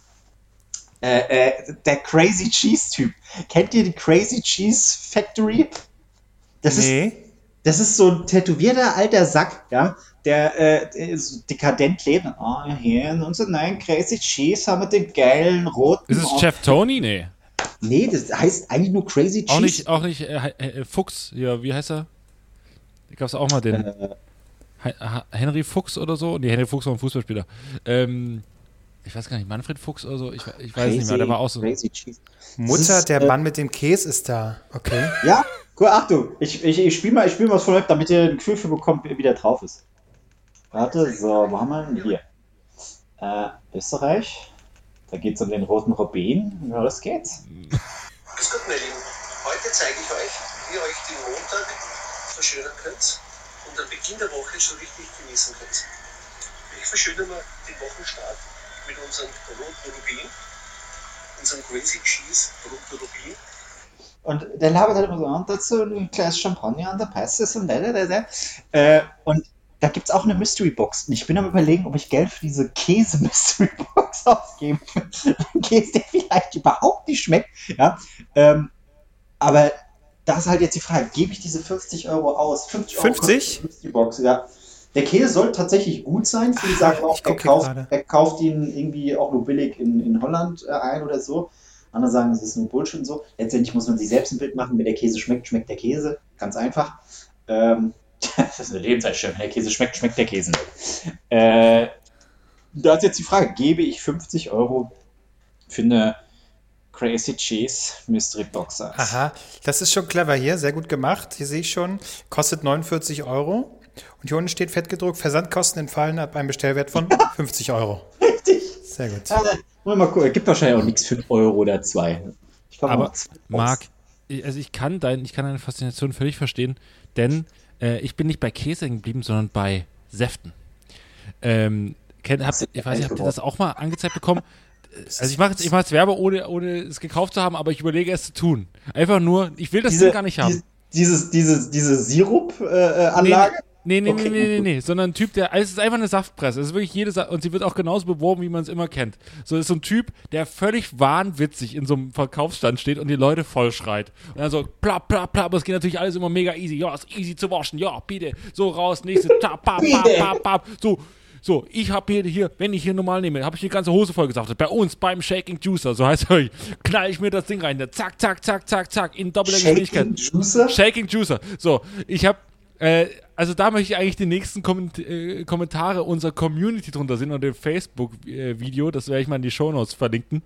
Äh, äh, der Crazy Cheese Typ. Kennt ihr die Crazy Cheese Factory? Das ist Nee. das ist so ein tätowierter alter Sack, ja, der, äh, der so dekadent lebt. Oh, hier in unserem neuen Crazy Cheese haben wir den geilen roten. Ist es Chef Tony? Nee. Nee, das heißt eigentlich nur Crazy Cheese. Auch nicht, auch nicht äh, äh, Fuchs. Ja, wie heißt er? Da gab es auch mal den. Äh, Henry Fuchs oder so? Nee, Henry Fuchs war ein Fußballspieler. Ähm, ich weiß gar nicht, Manfred Fuchs oder so? Ich, ich weiß es nicht mehr, der war auch so. Crazy Cheese. Mutter, ist, der äh, Mann mit dem Käse ist da. Okay. Ja, cool, Achtung, ich, ich, ich spiele mal, ich spiel mal was von euch, damit ihr ein Gefühl für bekommt, wie der drauf ist. Warte, so, wo haben wir denn hier? Äh, Österreich. Da geht es um den roten Robin. Ja, das geht's. Grüß Gott, meine Lieben. Heute zeige ich euch, wie ihr euch den Montag verschönern könnt und am Beginn der Woche so richtig genießen könnt. Ich verschönere mal den Wochenstart mit unserem roten Rubin, unserem Crazy Cheese roten Rubin. Und der labert halt immer so, und dazu ein Glas Champagner an der Pastis und da, da, da, da. Äh, und da gibt es auch eine Mystery Box. Und ich bin am überlegen, ob ich Geld für diese Käse-Mystery Box ausgebe. Käse, der vielleicht überhaupt nicht schmeckt. Ja? Ähm, aber da ist halt jetzt die Frage, gebe ich diese 50 Euro aus? 50? Euro 50? kostet die Mystery Box, ja. Der Käse soll tatsächlich gut sein. Viele sagen auch, er kauft, er kauft ihn irgendwie auch nur billig in, in Holland äh, ein oder so. Andere sagen, es ist nur Bullshit und so. Letztendlich muss man sich selbst ein Bild machen. Wenn der Käse schmeckt, schmeckt der Käse. Ganz einfach. Ähm, das ist eine Lebenseinstellung. Wenn der Käse schmeckt, schmeckt der Käse nicht. Äh, da ist jetzt die Frage, gebe ich 50 Euro für eine Crazy Cheese Mystery Box aus? Aha, das ist schon clever hier, sehr gut gemacht. Hier sehe ich schon, kostet 49 Euro. Und hier unten steht fett gedruckt, Versandkosten entfallen ab einem Bestellwert von 50 Euro. Richtig. Sehr gut. Ja, wollen wir mal gucken. Gibt wahrscheinlich auch nichts für einen Euro oder zwei. Ich Aber. Marc, also ich kann, dein, ich kann deine Faszination völlig verstehen, denn äh, ich bin nicht bei Käse geblieben, sondern bei Säften. Ähm, kennt, habt, sind ich weiß nicht, habt ihr das auch mal angezeigt bekommen? also ich mache jetzt, ich mache jetzt Werbe, ohne, ohne es gekauft zu haben, aber ich überlege es zu tun. Einfach nur, ich will das Diese, Ding gar nicht haben. die- Dieses, diese, diese Sirup-Anlage? Nee, nee, Okay. nee, nee, nee, nee, sondern ein Typ, der, also es ist einfach eine Saftpresse. Es ist wirklich jede Sa und sie wird auch genauso beworben, wie man es immer kennt. So ist so ein Typ, der völlig wahnwitzig in so einem Verkaufsstand steht und die Leute voll schreit. Und dann so, pla, pla, pla, aber es geht natürlich alles immer mega easy. Ja, ist easy zu waschen. Ja, bitte. So raus, nächste, ta, pa, pa, Bitte. pa, pa. So, so, ich habe hier, hier, wenn ich hier normal nehme, habe ich die ganze Hose voll gesaftet. Bei uns beim Shaking Juicer, so heißt er, knall ich mir das Ding rein. Zack, zack, zack, zack, zack, in doppelter Geschwindigkeit. Shaking Juicer? Shaking Juicer. So, ich habe, äh, also da möchte ich eigentlich die nächsten Komment äh, Kommentare unserer Community drunter sehen und dem Facebook-Video, das werde ich mal in die Shownotes verlinken.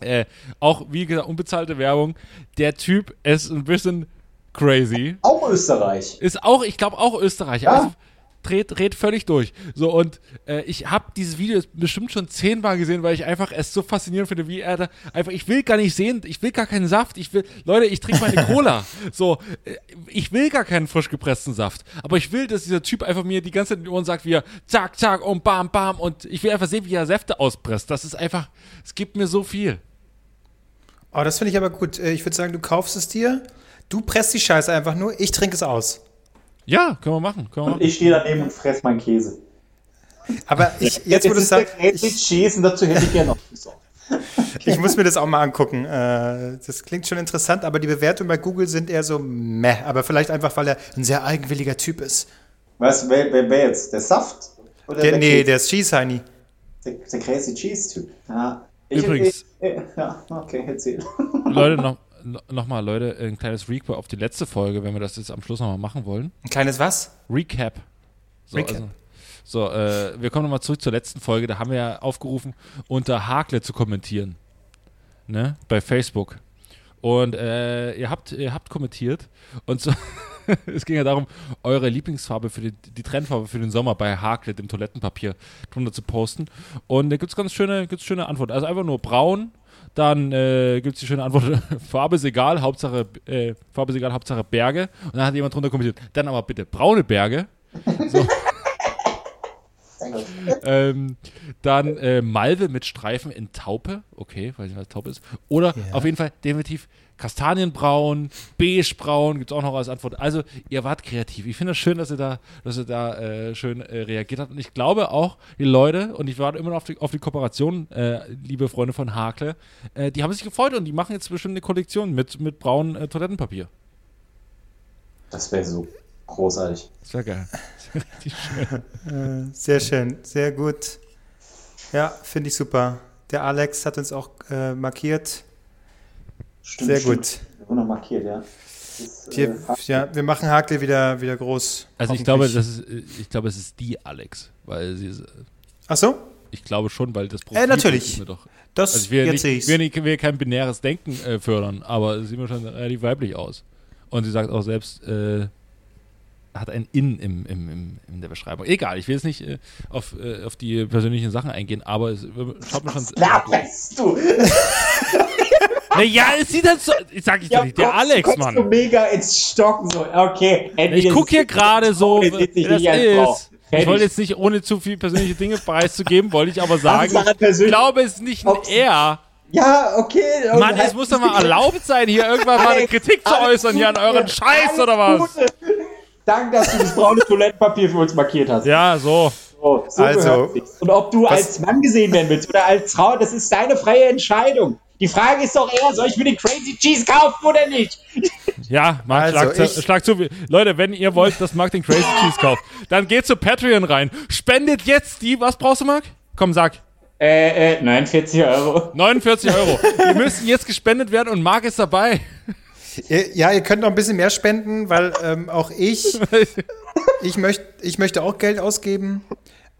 Äh, auch, wie gesagt, unbezahlte Werbung. Der Typ ist ein bisschen crazy. Auch Österreich. Ist auch, ich glaube, auch Österreich. Ja. Also, dreht, dreht völlig durch. So, und äh, ich habe dieses Video bestimmt schon zehnmal gesehen, weil ich einfach es so faszinierend finde, wie er da einfach, ich will gar nicht sehen, ich will gar keinen Saft, ich will, Leute, ich trinke meine Cola. so, äh, ich will gar keinen frisch gepressten Saft. Aber ich will, dass dieser Typ einfach mir die ganze Zeit in die Ohren sagt, wie er zack, zack und bam, bam und ich will einfach sehen, wie er Säfte auspresst. Das ist einfach, es gibt mir so viel. Oh, das finde ich aber gut. Äh, Ich würde sagen, du kaufst es dir, du presst die Scheiße einfach nur, ich trinke es aus. Ja, können wir machen, können wir Und machen. ich stehe daneben und fress meinen Käse. Aber ich, jetzt, der sagst, Crazy ich, Cheese und dazu hätte ich gerne noch ich muss mir das auch mal angucken. Äh, Das klingt schon interessant, aber die Bewertungen bei Google sind eher so meh. Aber vielleicht einfach, weil er ein sehr eigenwilliger Typ ist. Was, wer, wer, wer jetzt? Der Saft? Oder Der, nee, Käse? der ist Cheese Heini. der, der Crazy Cheese Typ. Ja. Ich, Übrigens. Ich, ich, ja, okay, erzähl. Leute, noch, noch mal, Leute, ein kleines Recap auf die letzte Folge, wenn wir das jetzt am Schluss nochmal machen wollen. Ein kleines was? Recap. So, Recap. Also, so äh, wir kommen nochmal zurück zur letzten Folge. Da haben wir ja aufgerufen, unter Hakle zu kommentieren. Ne? Bei Facebook. Und äh, ihr, habt, ihr habt kommentiert. Und so, es ging ja darum, eure Lieblingsfarbe für die, die Trendfarbe für den Sommer bei Hakle, dem Toilettenpapier, drunter zu posten. Und da gibt es ganz schöne, gibt's schöne Antworten. Also einfach nur braun. Dann äh, gibt es die schöne Antwort, Farbe ist egal, Hauptsache, äh, Farbe ist egal, Hauptsache Berge. Und dann hat jemand drunter kommentiert, dann aber bitte braune Berge. Ähm, dann äh, Malve mit Streifen in Taupe. Okay, weiß nicht, was Taupe ist. Oder Ja. auf jeden Fall definitiv Kastanienbraun, Beigebraun, gibt es auch noch als Antwort. Also, ihr wart kreativ. Ich finde es schön, dass ihr da, dass ihr da äh, schön äh, reagiert habt. Und ich glaube auch, die Leute, und ich warte immer noch auf die, auf die Kooperation, äh, liebe Freunde von Hakle, äh, die haben sich gefreut und die machen jetzt bestimmt eine Kollektion mit, mit braunem äh, Toilettenpapier. Das wäre so großartig. Das wäre geil. Das schön. Äh, Sehr schön, sehr gut. Ja, finde ich super. Der Alex hat uns auch äh, markiert. Stimmt, Sehr stimmt. gut. Noch markiert, ja. Ist, Wir, äh, ja, wir machen Hakle wieder, wieder groß. Also ich glaube, das ist, äh, ich glaube, es ist die Alex, weil sie ist, Ach so? ich glaube schon, weil das Profil Äh, natürlich. ist mir doch. Das, Also ich will jetzt nicht, sehe ich ich's. will, nicht, will kein binäres Denken äh, fördern, aber es sieht mir schon relativ weiblich aus. Und sie sagt auch selbst, äh, hat ein In im, im, im, in der Beschreibung. Egal, ich will jetzt nicht äh, auf, äh, auf die persönlichen Sachen eingehen, aber es schaut mir schon. Na, bist du! Naja, es sieht halt so. Ich sag ich doch nicht, der Alex, kommst du Mann. mega ins Stocken, so, okay. Ich guck hier gerade so, das ist. Ich wollte jetzt nicht, ohne zu viel persönliche Dinge preiszugeben, wollte ich aber sagen, ich glaube, es ist nicht ein Er. Ja, okay. Mann, es muss doch mal erlaubt sein, hier irgendwann mal eine Kritik zu äußern hier an euren. Scheiß oder was? Danke, dass du das braune Toilettenpapier für uns markiert hast. Ja, so. So, so Also. Und ob du was- als Mann gesehen werden willst oder als Frau, das ist deine freie Entscheidung. Die Frage ist doch eher, soll ich mir den Crazy Cheese kaufen oder nicht? Ja, Marc, Also, schlag, zu, ich- schlag zu. Leute, wenn ihr wollt, dass Marc den Crazy Cheese kauft, dann geht zu Patreon rein. Spendet jetzt die, was brauchst du, Marc? Komm, sag. Äh, äh, 49 Euro. 49 Euro. die müssen jetzt gespendet werden und Marc ist dabei. Ja, ihr könnt noch ein bisschen mehr spenden, weil ähm, auch ich, ich, möcht, ich möchte auch Geld ausgeben.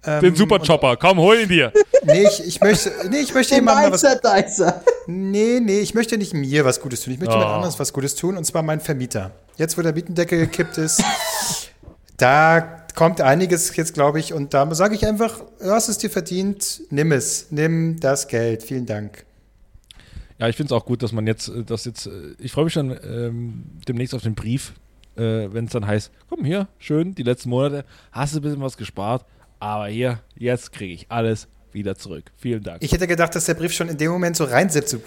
Ähm, Den Super Chopper. Komm, hol ihn dir. Nee, ich, ich möchte, nee, ich möchte jemandem was, Meister-Dicer. nee, nee, ich möchte nicht mir was Gutes tun. Ich möchte jemand Oh. anderes was Gutes tun, und zwar mein Vermieter. Jetzt, wo der Mietendeckel gekippt ist, da kommt einiges jetzt, glaube ich, und da sage ich einfach, du hast es dir verdient, nimm es, nimm das Geld. Vielen Dank. Ja, ich finde es auch gut, dass man jetzt, äh, das jetzt, äh, ich freue mich schon ähm, demnächst auf den Brief, äh, wenn es dann heißt, komm hier, schön, die letzten Monate hast du ein bisschen was gespart, aber hier, jetzt kriege ich alles wieder zurück. Vielen Dank. Ich hätte gedacht, dass der Brief schon in dem Moment so reinsitzt, so,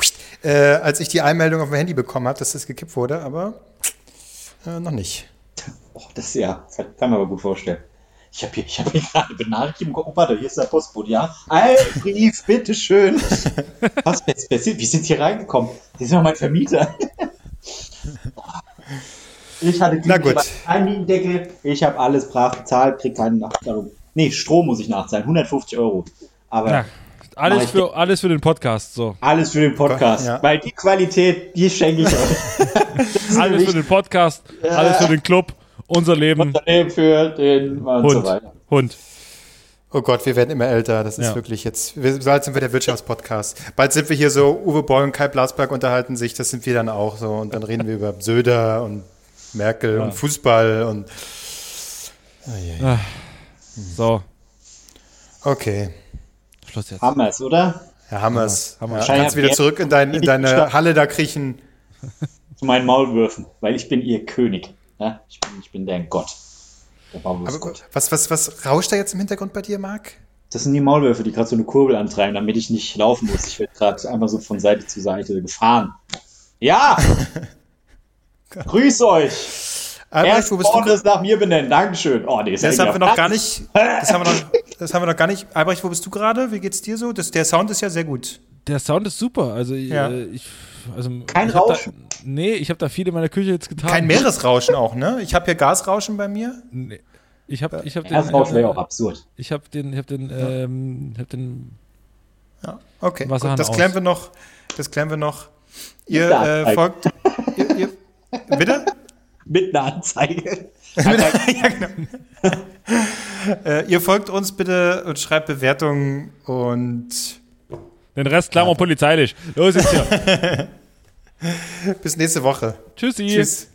äh, als ich die Einmeldung auf dem Handy bekommen habe, dass das gekippt wurde, aber äh, noch nicht. Oh, das ja, kann man aber gut vorstellen. Ich habe hier, ich hab hier gerade Benachrichtigung. Oh, warte, hier ist der Postbote, ja? Ein Brief, bitteschön. Was ist passiert? Wie sind Sie reingekommen? Sie sind doch mein Vermieter. Ich hatte Na gut. keinen Mietendeckel. Ich habe alles brav bezahlt, krieg keine Nachzahlung. Nee, Strom muss ich nachzahlen, 150 Euro. Aber Ja, alles, für, alles für den Podcast. So. alles für den Podcast. Ja. Weil die Qualität, die schenke ich euch. Alles für den Podcast, alles für den Club, unser Leben, Unternehmen für den und so Hund. weiter. Hund. Oh Gott, wir werden immer älter. Das ist Ja. wirklich jetzt. Wir, bald sind wir der Wirtschaftspodcast. Bald sind wir hier so, Uwe Boll und Kai Blasberg unterhalten sich, das sind wir dann auch so. Und dann reden wir über Söder und Merkel und Fußball und. So, Okay. Schluss jetzt. Haben wir es, oder? Ja, haben wir's. Haben Ja, kannst wieder zurück in, dein, in deine Halle da kriechen. Zu meinen Maulwürfen, weil ich bin ihr König. Ja? Ich, bin, ich bin der Gott. Der Aber Maulwurfsgott. was, was, was rauscht da jetzt im Hintergrund bei dir, Marc? Das sind die Maulwürfe, die gerade so eine Kurbel antreiben, damit ich nicht laufen muss. Ich werde gerade einfach so von Seite zu Seite gefahren. Ja! Grüß euch! Albrecht, Erst wo bist du? ist nach mir benennen. Dankeschön. Oh, nee, ist Das haben wir noch gar nicht. Das haben wir noch, das haben wir noch gar nicht. Albrecht, wo bist du gerade? Wie geht's dir so? Das, der Sound ist ja sehr gut. Der Sound ist super. Also, Ja. äh, ich. Also, Kein ich hab Rauschen. Da, nee, ich habe da viel in meiner Küche jetzt getan. Kein Meeresrauschen auch, ne? Ich habe hier Gasrauschen bei mir. Nee. Ich habe ich hab den. Das Rausch wäre auch absurd. Ich habe den, ich habe den, ähm, ich habe den. Ja, okay. Wasserhahn Gut, das aus. klären wir noch. Das klären wir noch. Ihr Ja, äh, folgt. Ihr, ihr, bitte? Mit einer Anzeige. ja, genau. äh, ihr folgt uns bitte und schreibt Bewertungen und Den Rest klammern polizeilich. Los jetzt hier. bis nächste Woche. Tschüssi. Tschüss.